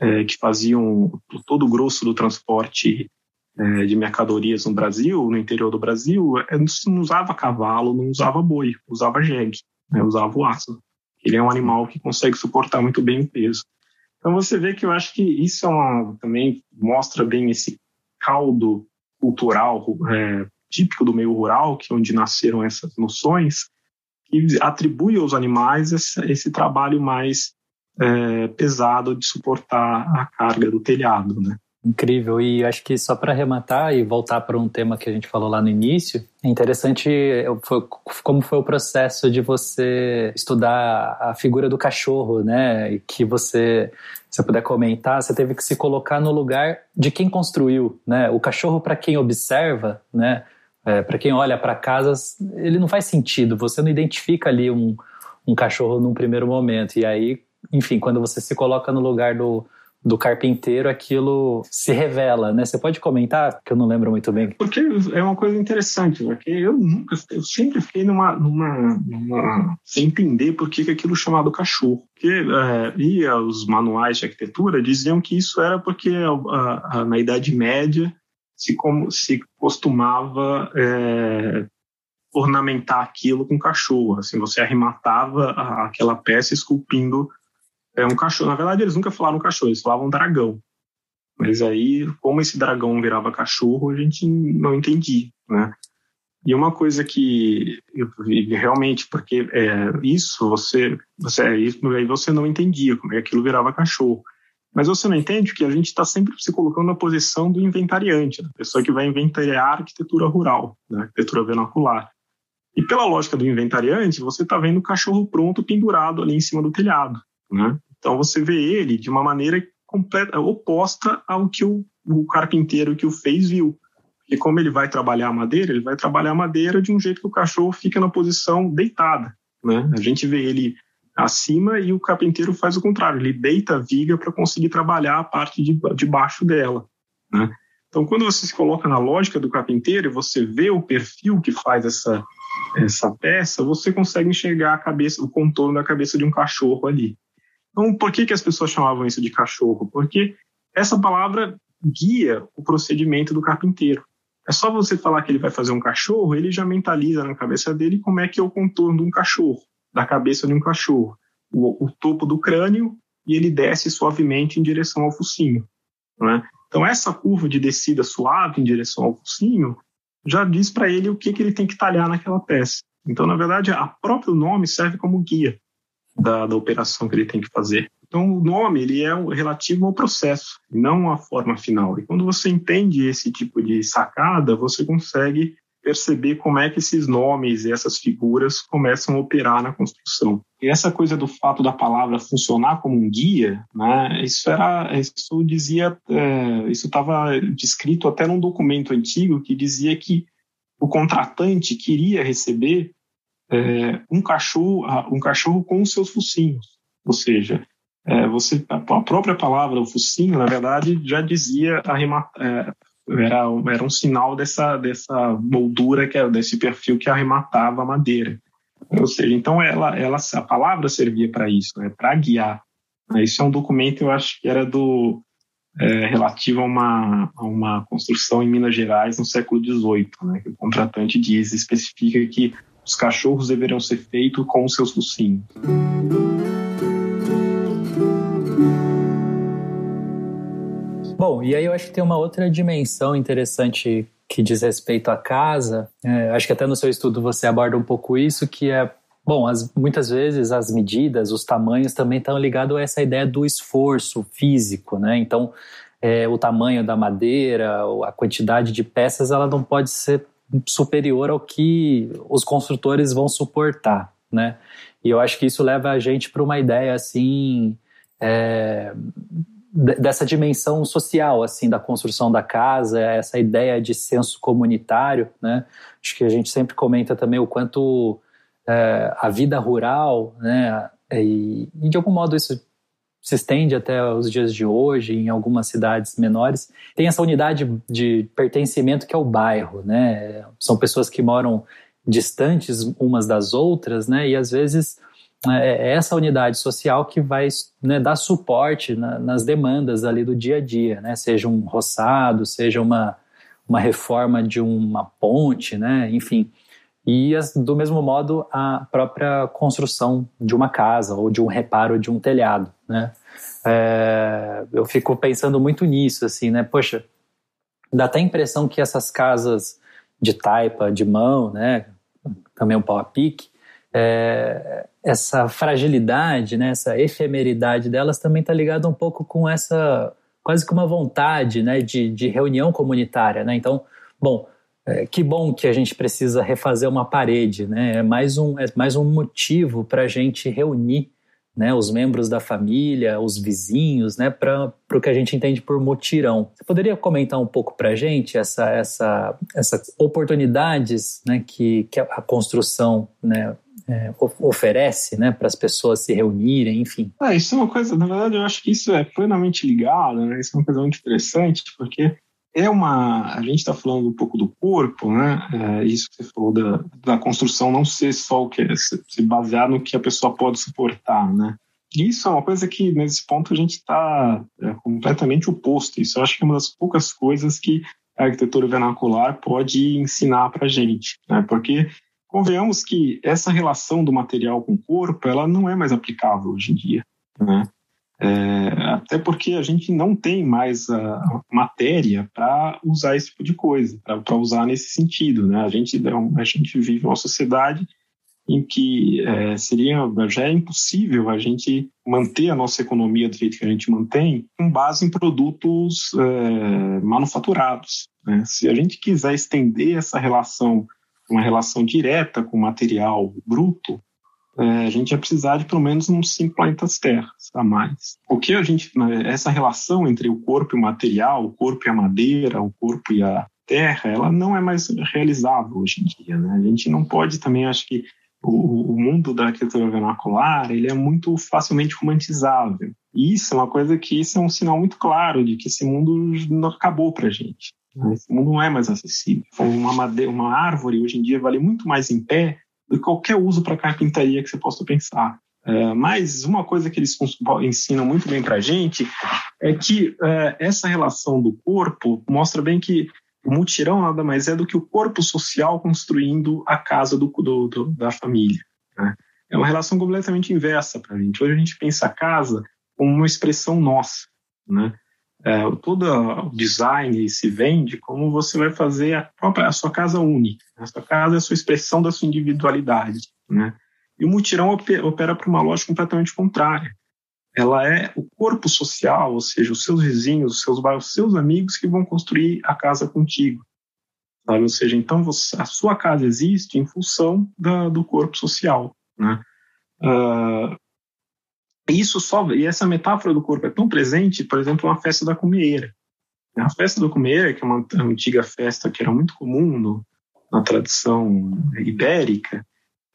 é, que faziam todo o grosso do transporte é, de mercadorias no Brasil, no interior do Brasil, é, não usava cavalo, não usava boi, usava jegue, né, usava o aço. Ele é um animal que consegue suportar muito bem o peso. Então você vê que eu acho que isso é uma, também mostra bem esse caldo cultural é, típico do meio rural, que é onde nasceram essas noções, e atribui aos animais esse, esse trabalho mais é, pesado de suportar a carga do telhado, né? Incrível. E acho que só para arrematar e voltar para um tema que a gente falou lá no início, é interessante como foi o processo de você estudar a figura do cachorro, né? E que você, se puder comentar, você teve que se colocar no lugar de quem construiu, né? O cachorro, para quem observa, né? É, para quem olha para casas, ele não faz sentido. Você não identifica ali um, um cachorro num primeiro momento. E aí, enfim, quando você se coloca no lugar do do carpinteiro aquilo se revela, né? Você pode comentar, que eu não lembro muito bem. Porque é uma coisa interessante, porque eu nunca, eu sempre fiquei numa, numa, numa sem entender por que, aquilo chamado cachorro. Porque é, e os manuais de arquitetura diziam que isso era porque a, a, na Idade Média se, como, se costumava é, ornamentar aquilo com cachorro. Assim, você arrematava aquela peça esculpindo é um cachorro. Na verdade, eles nunca falaram cachorro, eles falavam dragão. Mas aí, como esse dragão virava cachorro, a gente não entendia, né? E uma coisa que eu, realmente, porque é, isso você, você é isso, aí você não entendia como é que aquilo virava cachorro. Mas você não entende que a gente está sempre se colocando na posição do inventariante, da pessoa que vai inventariar a arquitetura rural, né, arquitetura vernacular. E pela lógica do inventariante, você está vendo o cachorro pronto pendurado ali em cima do telhado. Né? Então você vê ele de uma maneira completa, oposta ao que o, o carpinteiro que o fez viu. E como ele vai trabalhar a madeira, ele vai trabalhar a madeira de um jeito que o cachorro fica na posição deitada. Né? A gente vê ele acima e o carpinteiro faz o contrário, ele deita a viga para conseguir trabalhar a parte de, de baixo dela. Né? Então, quando você se coloca na lógica do carpinteiro e você vê o perfil que faz essa, essa peça, você consegue enxergar a cabeça, o contorno da cabeça de um cachorro ali. Então, por que, que as pessoas chamavam isso de cachorro? Porque essa palavra guia o procedimento do carpinteiro. É só você falar que ele vai fazer um cachorro, ele já mentaliza na cabeça dele como é que é o contorno de um cachorro, da cabeça de um cachorro. O, o topo do crânio e ele desce suavemente em direção ao focinho. Né? Então, essa curva de descida suave em direção ao focinho já diz para ele o que, que ele tem que talhar naquela peça. Então, na verdade, a próprio nome serve como guia da, da operação que ele tem que fazer. Então, o nome ele é relativo ao processo, não à forma final. E quando você entende esse tipo de sacada, você consegue perceber como é que esses nomes e essas figuras começam a operar na construção. E essa coisa do fato da palavra funcionar como um guia, né, isso era, isso dizia, é, isso estava descrito até num documento antigo que dizia que o contratante queria receber é, um cachorro, um cachorro com os seus focinhos, ou seja, é, você a própria palavra o focinho, na verdade, já dizia arrematar, é, era, era um sinal dessa, dessa moldura, que era desse perfil que arrematava a madeira. Ou seja, então ela, ela, a palavra servia para isso, né, para guiar. Isso é um documento, eu acho que era do é, relativo a uma, a uma construção em Minas Gerais no século XVIII, né, que o contratante diz, especifica que os cachorros deveriam ser feitos com seus focinhos. Bom, e aí eu acho que tem uma outra dimensão interessante que diz respeito à casa. É, acho que até no seu estudo você aborda um pouco isso, que é Bom, as, muitas vezes as medidas, os tamanhos também estão ligados a essa ideia do esforço físico, né? Então, é, o tamanho da madeira, a quantidade de peças, ela não pode ser superior ao que os construtores vão suportar, né? E eu acho que isso leva a gente para uma ideia assim é, dessa dimensão social assim da construção da casa, essa ideia de senso comunitário, né? Acho que a gente sempre comenta também o quanto é, a vida rural, né? E, e, de algum modo isso se estende até os dias de hoje em algumas cidades menores tem essa unidade de pertencimento que é o bairro, né? São pessoas que moram distantes umas das outras, né? E às vezes é, é essa unidade social que vai né, dar suporte na, nas demandas ali do dia a dia, né? Seja um roçado, seja uma, uma reforma de uma ponte, né? Enfim. E do mesmo modo a própria construção de uma casa ou de um reparo de um telhado, né? É, eu fico pensando muito nisso, assim, né? Poxa, dá até a impressão que essas casas de taipa, de mão, né? Também um pau a pique, é, essa fragilidade, né, essa efemeridade delas também está ligada um pouco com essa quase que uma vontade, né, de, de reunião comunitária, né? Então, bom, é, que bom que a gente precisa refazer uma parede, né? É mais um é mais um motivo para a gente reunir, né, os membros da família, os vizinhos, né, para o que a gente entende por mutirão. Você poderia comentar um pouco para a gente essa essa essas oportunidades, né, que, que a construção, né, é, oferece né, para as pessoas se reunirem, enfim. É, isso é uma coisa, na verdade, eu acho que isso é plenamente ligado, né? Isso é uma coisa muito interessante, porque é uma. A gente está falando um pouco do corpo, né? É, isso que você falou da, da construção não ser só o que é, se basear no que a pessoa pode suportar, né? Isso é uma coisa que, nesse ponto, a gente está é, completamente oposto. Isso eu acho que é uma das poucas coisas que a arquitetura vernacular pode ensinar para a gente, né? Porque convenhamos que essa relação do material com o corpo, ela não é mais aplicável hoje em dia, né? É, até porque a gente não tem mais a matéria para usar esse tipo de coisa, para usar nesse sentido. Né? A, gente, a gente vive uma sociedade em que é, seria já é impossível a gente manter a nossa economia do jeito que a gente mantém com base em produtos é, manufaturados. Né? Se a gente quiser estender essa relação, uma relação direta com o material bruto, é, a gente ia precisar de pelo menos uns cinco planetas Terra a mais. O que a gente, né, essa relação entre o corpo e o material, o corpo e a madeira, o corpo e a terra, ela não é mais realizável hoje em dia. Né? A gente não pode também, acho que o, o mundo da arquitetura vernacular ele é muito facilmente romantizável. E isso é uma coisa que isso é um sinal muito claro de que esse mundo não acabou para a gente. Né? Esse mundo não é mais acessível. Uma, madeira, uma árvore hoje em dia vale muito mais em pé que qualquer uso para carpintaria que você possa pensar. É, mas uma coisa que eles ensinam muito bem para a gente é que é, essa relação do corpo mostra bem que o mutirão nada mais é do que o corpo social construindo a casa do, do, do da família. Né? É uma relação completamente inversa para a gente. Hoje a gente pensa a casa como uma expressão nossa. Né? É, todo o design se vende como você vai fazer a, própria, a sua casa única. A sua casa é a sua expressão da sua individualidade. Né? E o mutirão opera, por uma lógica completamente contrária ela é o corpo social, ou seja, os seus vizinhos, os seus bairros, os seus amigos que vão construir a casa contigo. Sabe? Ou seja, então você, a sua casa existe em função da, do corpo social. Né? Uh, isso só e essa metáfora do corpo é tão presente, por exemplo, na festa da cumeira. A festa da cumeira, que é uma antiga festa que era muito comum no, na tradição ibérica,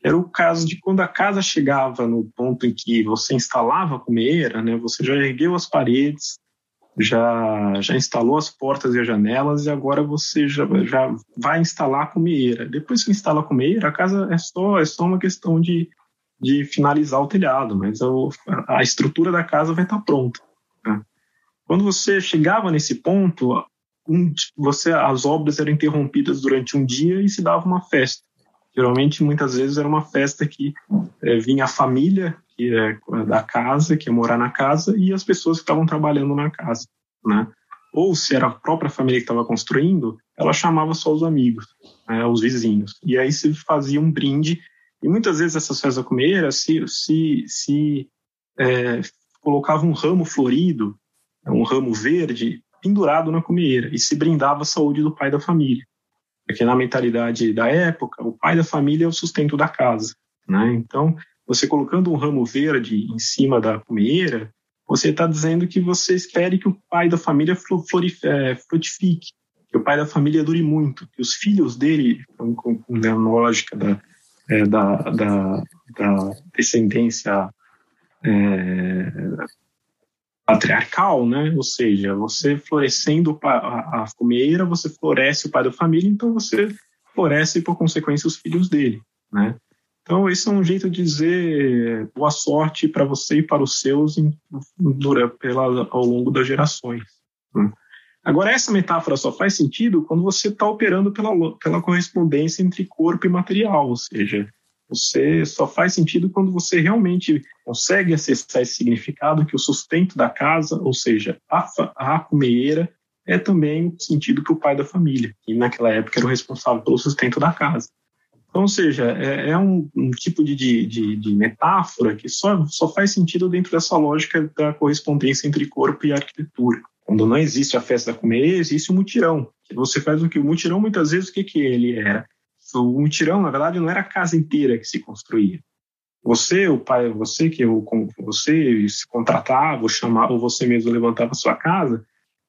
era o caso de quando a casa chegava no ponto em que você instalava a cumeira, né, você já ergueu as paredes, já, já instalou as portas e as janelas e agora você já, já vai instalar a cumeira. Depois que instala a cumeira, a casa é só, é só uma questão de, de finalizar o telhado, mas a, estrutura da casa vai estar pronta. Né? Quando você chegava nesse ponto, um, você, as obras eram interrompidas durante um dia e se dava uma festa. Geralmente, muitas vezes, era uma festa que é, vinha a família que é da casa, que ia morar na casa, e as pessoas que estavam trabalhando na casa, né? Ou se era a própria família que estava construindo, ela chamava só os amigos, né, os vizinhos. E aí se fazia um brinde. E muitas vezes essas festas comeiras se, se, se é, colocava um ramo florido, um ramo verde, pendurado na cumeira e se brindava a saúde do pai da família. Porque na mentalidade da época, o pai da família é o sustento da casa. Né? Então, você colocando um ramo verde em cima da cumeira, você está dizendo que você espere que o pai da família é, frutifique, que o pai da família dure muito, que os filhos dele, com, com, com a lógica da, é, da, da, da, descendência é, patriarcal, né? Ou seja, você florescendo a, a fumeira, você floresce o pai da família, então você floresce por consequência os filhos dele, né? Então esse é um jeito de dizer boa sorte para você e para os seus em, dura, pela, ao longo das gerações. Né? Agora essa metáfora só faz sentido quando você está operando pela, pela correspondência entre corpo e material, ou seja, você só faz sentido quando você realmente consegue acessar esse significado que o sustento da casa, ou seja, a, a cumeira, é também o sentido que o pai da família, que naquela época era o responsável pelo sustento da casa. Então, ou seja, é, é um, um, tipo de, de, de, metáfora que só, só faz sentido dentro dessa lógica da correspondência entre corpo e arquitetura. Quando não existe a festa da cumeira, existe o mutirão. Você faz o que? O mutirão, muitas vezes, o que, que ele era? o mutirão, na verdade, não era a casa inteira que se construía. Você, o pai, você que eu, você se contratava, ou chamava, ou você mesmo levantava a sua casa,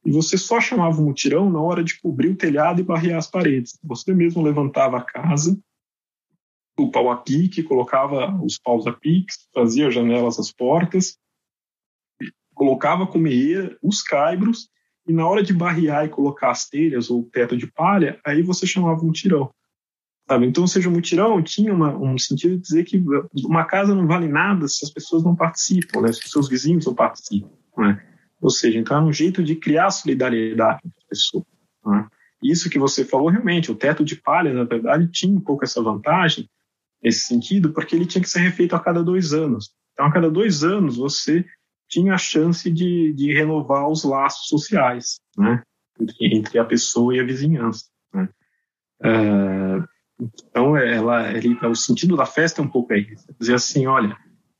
e você só chamava o mutirão na hora de cobrir o telhado e barrear as paredes. Você mesmo levantava a casa, o pau a pique, colocava os paus a pique, fazia as janelas, as portas, colocava a cumeira, os caibros, e na hora de barrear e colocar as telhas ou o teto de palha, aí você chamava o mutirão. Sabe? Então, ou seja, o mutirão tinha uma, um sentido de dizer que uma casa não vale nada se as pessoas não participam, né? se os seus vizinhos não participam. Né? Ou seja, então era um jeito de criar solidariedade entre as pessoas. Né? Isso que você falou, realmente, o teto de palha, na verdade, tinha um pouco essa vantagem, nesse sentido, porque ele tinha que ser refeito a cada dois anos. Então, a cada dois anos, você tinha a chance de, de renovar os laços sociais, né? Entre a pessoa e a vizinhança. Né? Uh, então, ela, ele, o sentido da festa é um pouco aí. Dizer assim, olha,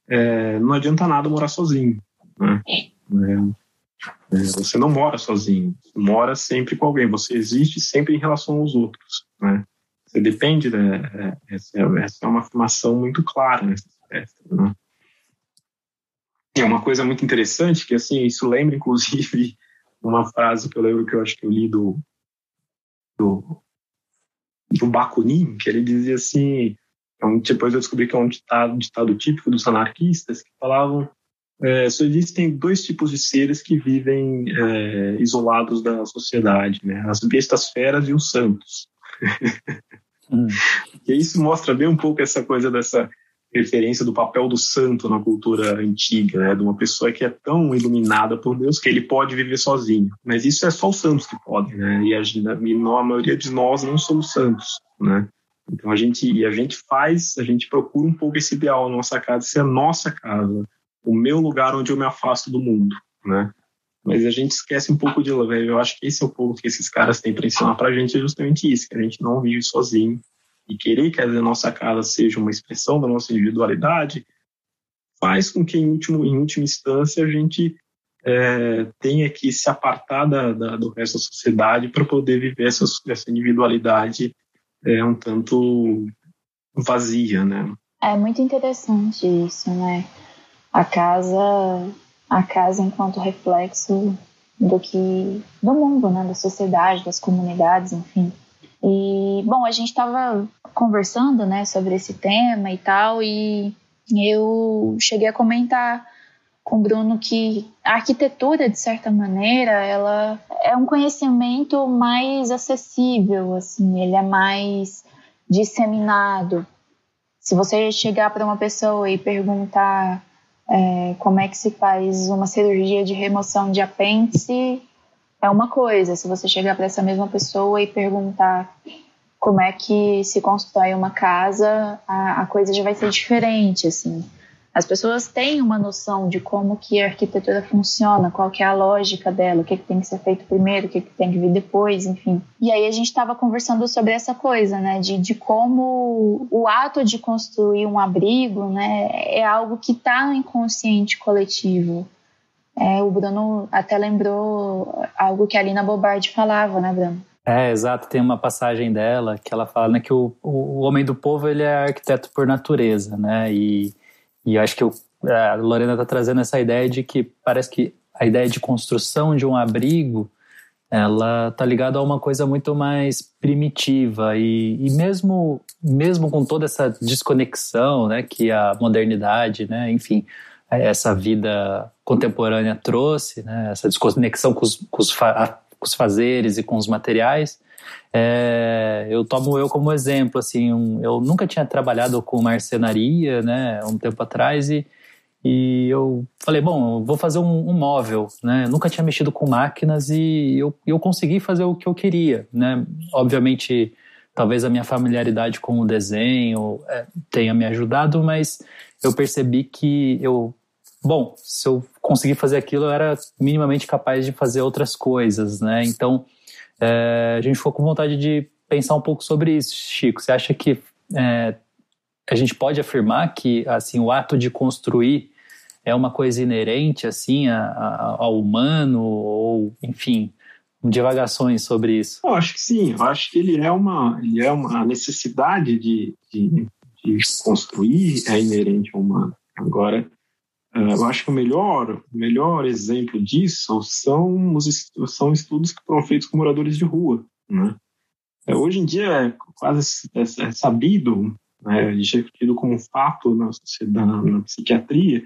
é, não adianta nada morar sozinho. Né? É, é, você não mora sozinho, mora sempre com alguém, você existe sempre em relação aos outros. Né? Você depende, né? essa, essa, é uma afirmação muito clara nessa festa. Né? É uma coisa muito interessante que, assim, isso lembra, inclusive, uma frase que eu lembro que eu acho que eu li do, do, do Bakunin, que ele dizia assim, é depois eu descobri que é um ditado, ditado típico dos anarquistas, que falavam é, só existem dois tipos de seres que vivem é, isolados da sociedade, né? as bestas feras e os santos. Hum. e isso mostra bem um pouco essa coisa dessa referência do papel do santo na cultura antiga, né? de uma pessoa que é tão iluminada por Deus que ele pode viver sozinho. Mas isso é só os santos que podem, né? e a, a maioria de nós não somos santos. Né? Então a gente e a gente faz, a gente procura um pouco esse ideal na nossa casa, ser a nossa casa, o meu lugar onde eu me afasto do mundo, né? Mas a gente esquece um pouco de velho. Eu acho que esse é o ponto que esses caras têm para ensinar para a gente é justamente isso, que a gente não vive sozinho e querer que a nossa casa seja uma expressão da nossa individualidade faz com que em último em última instância a gente é, tenha que se apartar da, da, do resto da sociedade para poder viver essa, essa individualidade é um tanto vazia, né? É muito interessante isso, né? A casa, a casa enquanto reflexo do que do mundo, né? Da sociedade, das comunidades, enfim. E bom, a gente estava conversando, né, sobre esse tema e tal, e eu cheguei a comentar com o Bruno que a arquitetura, de certa maneira, ela é um conhecimento mais acessível, assim, ele é mais disseminado. Se você chegar para uma pessoa e perguntar é, como é que se faz uma cirurgia de remoção de apêndice, é uma coisa. Se você chegar para essa mesma pessoa e perguntar como é que se constrói uma casa, a, a coisa já vai ser diferente, assim. As pessoas têm uma noção de como que a arquitetura funciona, qual que é a lógica dela, o que, que tem que ser feito primeiro, o que, que tem que vir depois, enfim. E aí a gente estava conversando sobre essa coisa, né, de, de como o ato de construir um abrigo, né, é algo que está no inconsciente coletivo. É, o Bruno até lembrou algo que a Lina Bobardi falava, né, Bruno? É, exato. Tem uma passagem dela que ela fala né, que o, o, homem do povo ele é arquiteto por natureza, né? E e acho que eu, a Lorena está trazendo essa ideia de que parece que a ideia de construção de um abrigo ela está ligada a uma coisa muito mais primitiva e, e, mesmo mesmo com toda essa desconexão né que a modernidade né enfim essa vida contemporânea trouxe né essa desconexão com os, com os, com os fazeres e com os materiais é, eu tomo eu como exemplo, assim, um, eu nunca tinha trabalhado com marcenaria, né, um tempo atrás e, e eu falei, bom, eu vou fazer um, um móvel, né, eu nunca tinha mexido com máquinas e eu, eu consegui fazer o que eu queria, né, obviamente talvez a minha familiaridade com o desenho é, tenha me ajudado, mas eu percebi que eu bom, se eu conseguir fazer aquilo, eu era minimamente capaz de fazer outras coisas, né? Então, é, a gente ficou com vontade de pensar um pouco sobre isso, Chico. Você acha que é, a gente pode afirmar que assim o ato de construir é uma coisa inerente assim a, a, ao humano ou enfim divagações sobre isso? Eu acho que sim. Eu acho que ele é uma ele é uma necessidade de, de, de construir é inerente ao humano. Agora eu acho que o melhor, melhor exemplo disso são os são estudos que foram feitos com moradores de rua. Né? É, hoje em dia é quase é, é sabido, né, tido como fato na, na, na psiquiatria,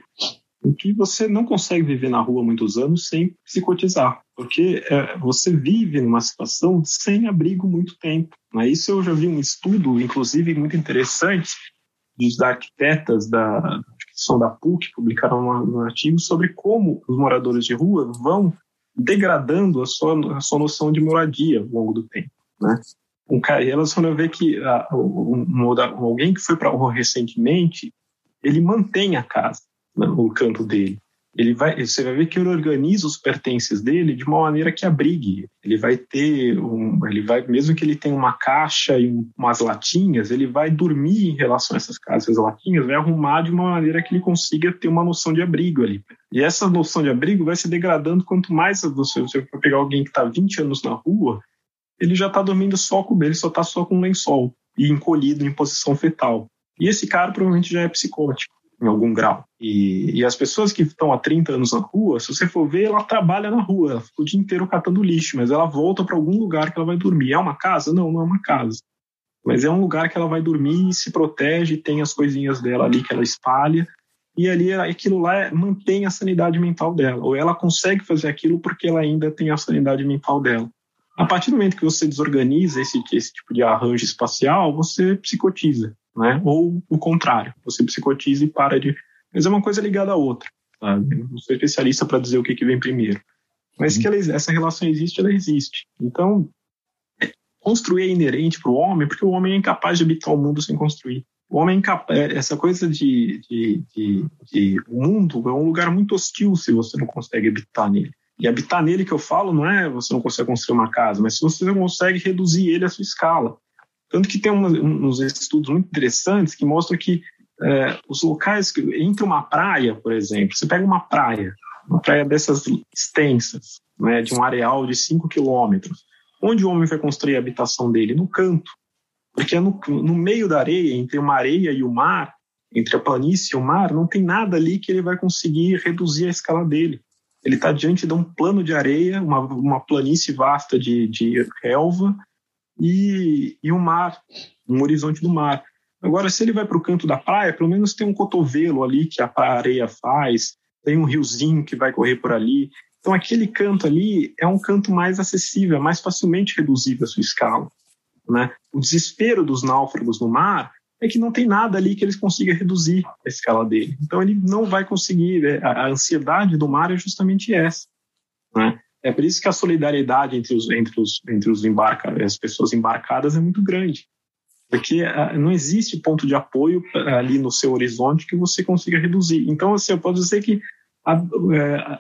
que você não consegue viver na rua muitos anos sem psicotizar, porque é, você vive numa situação sem abrigo muito tempo. Né? Isso eu já vi um estudo, inclusive muito interessante, dos arquitetas da, são da PUC, publicaram um, artigo sobre como os moradores de rua vão degradando a sua, a sua noção de moradia ao longo do tempo. Né? Um cara, e elas foram ver que uh, um, um, alguém que foi para a rua recentemente, ele mantém a casa, né, o canto dele. Ele vai, você vai ver que ele organiza os pertences dele de uma maneira que abrigue. Ele vai ter um, ele vai, mesmo que ele tenha uma caixa e umas latinhas, ele vai dormir em relação a essas caixas e latinhas, vai arrumar de uma maneira que ele consiga ter uma noção de abrigo ali. E essa noção de abrigo vai se degradando quanto mais você, você for pegar alguém que está 20 anos na rua, ele já está dormindo só com ele só está só com um lençol e encolhido em posição fetal. E esse cara provavelmente já é psicótico em algum grau. E, e, as pessoas que estão há 30 anos na rua, se você for ver, ela trabalha na rua, ela fica o dia inteiro catando lixo, mas ela volta para algum lugar que ela vai dormir. É uma casa? Não, não é uma casa. Mas é um lugar que ela vai dormir, se protege, tem as coisinhas dela ali que ela espalha, e ali aquilo lá é, mantém a sanidade mental dela. Ou ela consegue fazer aquilo porque ela ainda tem a sanidade mental dela. A partir do momento que você desorganiza esse, esse tipo de arranjo espacial, você psicotiza né? Ou o contrário, você psicotiza e para de. Mas é uma coisa ligada à outra. Sabe? Eu não sou especialista para dizer o que, que vem primeiro. Mas uhum. que ela, essa relação existe, ela existe. Então, construir é inerente para o homem, porque o homem é incapaz de habitar o mundo sem construir. O homem é incapaz, é, essa coisa de, de, de, de, O mundo é um lugar muito hostil se você não consegue habitar nele. E habitar nele que eu falo não é você não consegue construir uma casa, mas se você não consegue reduzir ele à sua escala. Tanto que tem uns estudos muito interessantes que mostram que é, os locais, entre uma praia, por exemplo, você pega uma praia, uma praia dessas extensas, né, de um areal de 5 quilômetros, onde o homem vai construir a habitação dele? No canto. Porque é no, no meio da areia, entre uma areia e o mar, entre a planície e o mar, não tem nada ali que ele vai conseguir reduzir a escala dele. Ele está diante de um plano de areia, uma, uma planície vasta de, de relva, e, e o mar, um horizonte do mar. Agora, se ele vai para o canto da praia, pelo menos tem um cotovelo ali que a areia faz, tem um riozinho que vai correr por ali. Então, aquele canto ali é um canto mais acessível, é mais facilmente reduzível a sua escala. Né? O desespero dos náufragos no mar é que não tem nada ali que eles consigam reduzir a escala dele. Então, ele não vai conseguir. É, a ansiedade do mar é justamente essa. Né? É por isso que a solidariedade entre os entre os entre os embarca, as pessoas embarcadas é muito grande, porque uh, não existe ponto de apoio uh, ali no seu horizonte que você consiga reduzir. Então, assim, eu posso dizer que a, uh,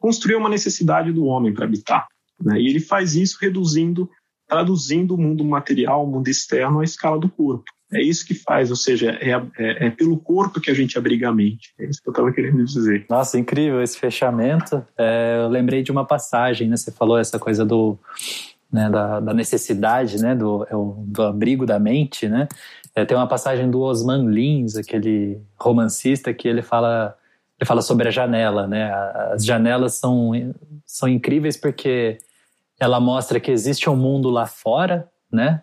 construir uma necessidade do homem para habitar, né? e ele faz isso reduzindo, traduzindo o mundo material, o mundo externo à escala do corpo. É isso que faz, ou seja, é, é, é, pelo corpo que a gente abriga a mente. É isso que eu estava querendo dizer. Nossa, incrível esse fechamento. É, eu lembrei de uma passagem, né? Você falou essa coisa do, né, da, da, necessidade, né? Do, é do abrigo da mente, né? É, tem uma passagem do Osman Lins, aquele romancista, que ele fala, ele fala sobre a janela, né? As janelas são, são incríveis porque ela mostra que existe um mundo lá fora, né?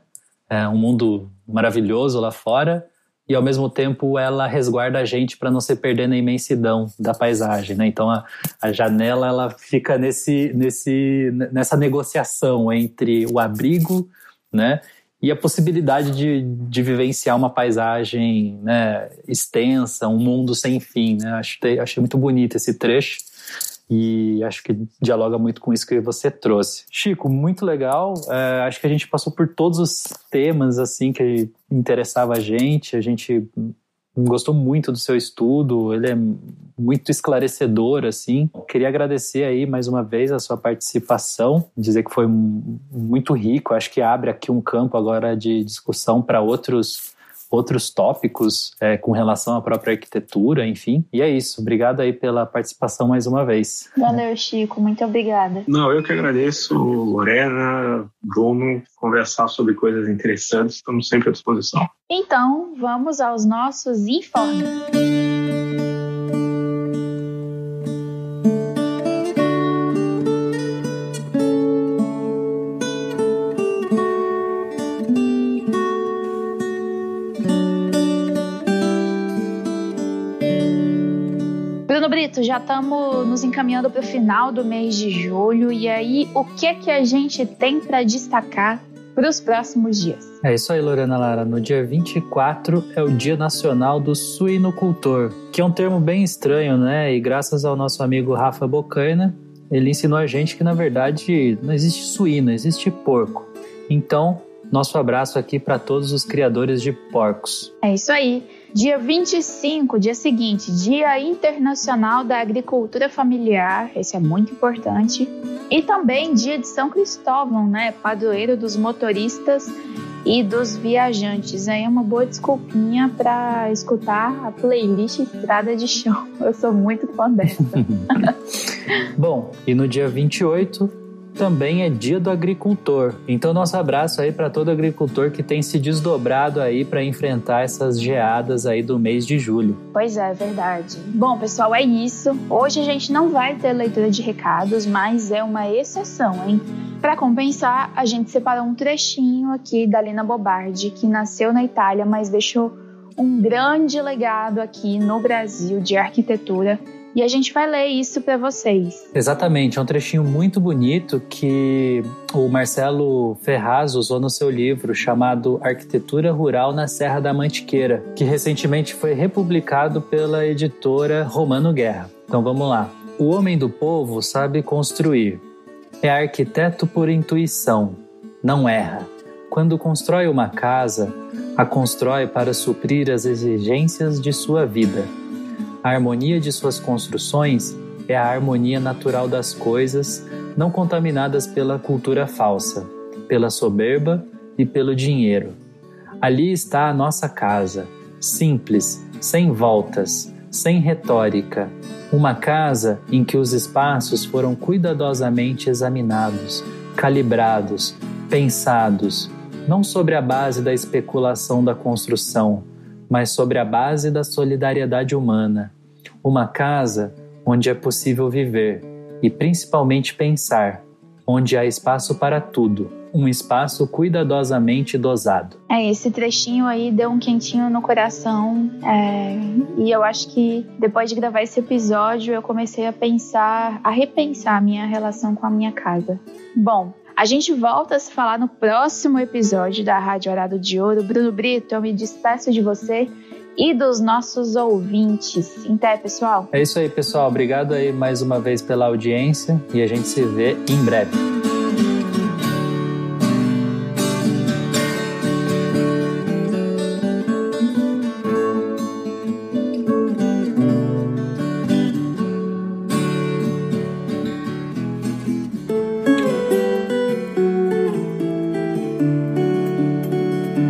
É um mundo maravilhoso lá fora e ao mesmo tempo ela resguarda a gente para não se perder na imensidão da paisagem, né? Então a, a janela ela fica nesse, nesse, nessa negociação entre o abrigo, né? E a possibilidade de, de vivenciar uma paisagem né, extensa, um mundo sem fim, né? Achei, achei muito bonito esse trecho e acho que dialoga muito com isso que você trouxe. Chico, muito legal. É, acho que a gente passou por todos os temas assim que interessava a gente. A gente gostou muito do seu estudo. Ele é muito esclarecedor assim. Queria agradecer aí mais uma vez a sua participação, dizer que foi muito rico. Acho que abre aqui um campo agora de discussão para outros outros tópicos é, com relação à própria arquitetura, enfim. E é isso. Obrigado aí pela participação mais uma vez. Valeu, Chico. Muito obrigada. Não, eu que agradeço, Lorena, Bruno, conversar sobre coisas interessantes. Estamos sempre à disposição. Então, vamos aos nossos informes. Já estamos nos encaminhando para o final do mês de julho e aí o que que a gente tem para destacar para os próximos dias? É isso aí, Lorena Lara. No dia 24 é o Dia Nacional do Suinocultor, que é um termo bem estranho, né? E graças ao nosso amigo Rafa Bocaina, ele ensinou a gente que na verdade não existe suíno, existe porco. Então, nosso abraço aqui para todos os criadores de porcos. É isso aí. Dia 25, dia seguinte, Dia Internacional da Agricultura Familiar, esse é muito importante. E também dia de São Cristóvão, né? Padroeiro dos motoristas e dos viajantes. Aí é uma boa desculpinha para escutar a playlist Estrada de Chão. Eu sou muito fã dessa. Bom, e no dia 28 também é Dia do Agricultor. Então nosso abraço aí para todo agricultor que tem se desdobrado aí para enfrentar essas geadas aí do mês de julho. Pois é, verdade. Bom, pessoal, é isso. Hoje a gente não vai ter leitura de recados, mas é uma exceção, hein? Para compensar, a gente separou um trechinho aqui da Lina Bobardi, que nasceu na Itália, mas deixou um grande legado aqui no Brasil de arquitetura e a gente vai ler isso para vocês. Exatamente, é um trechinho muito bonito que o Marcelo Ferraz usou no seu livro chamado Arquitetura Rural na Serra da Mantiqueira, que recentemente foi republicado pela editora Romano Guerra. Então vamos lá. O homem do povo sabe construir. É arquiteto por intuição, não erra. Quando constrói uma casa, a constrói para suprir as exigências de sua vida a harmonia de suas construções é a harmonia natural das coisas, não contaminadas pela cultura falsa, pela soberba e pelo dinheiro. Ali está a nossa casa, simples, sem voltas, sem retórica, uma casa em que os espaços foram cuidadosamente examinados, calibrados, pensados, não sobre a base da especulação da construção, mas sobre a base da solidariedade humana, uma casa onde é possível viver e principalmente pensar, onde há espaço para tudo, um espaço cuidadosamente dosado. É, esse trechinho aí deu um quentinho no coração é, e eu acho que depois de gravar esse episódio eu comecei a pensar, a repensar a minha relação com a minha casa. Bom, a gente volta a se falar no próximo episódio da Rádio Arado de Ouro. Bruno Brito, eu me despeço de você e dos nossos ouvintes. Até, pessoal. É isso aí, pessoal. Obrigado aí mais uma vez pela audiência e a gente se vê em breve.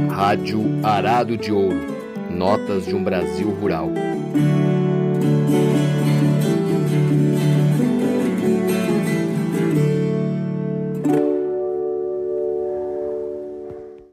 Rádio Arado de Ouro Notas de um Brasil Rural.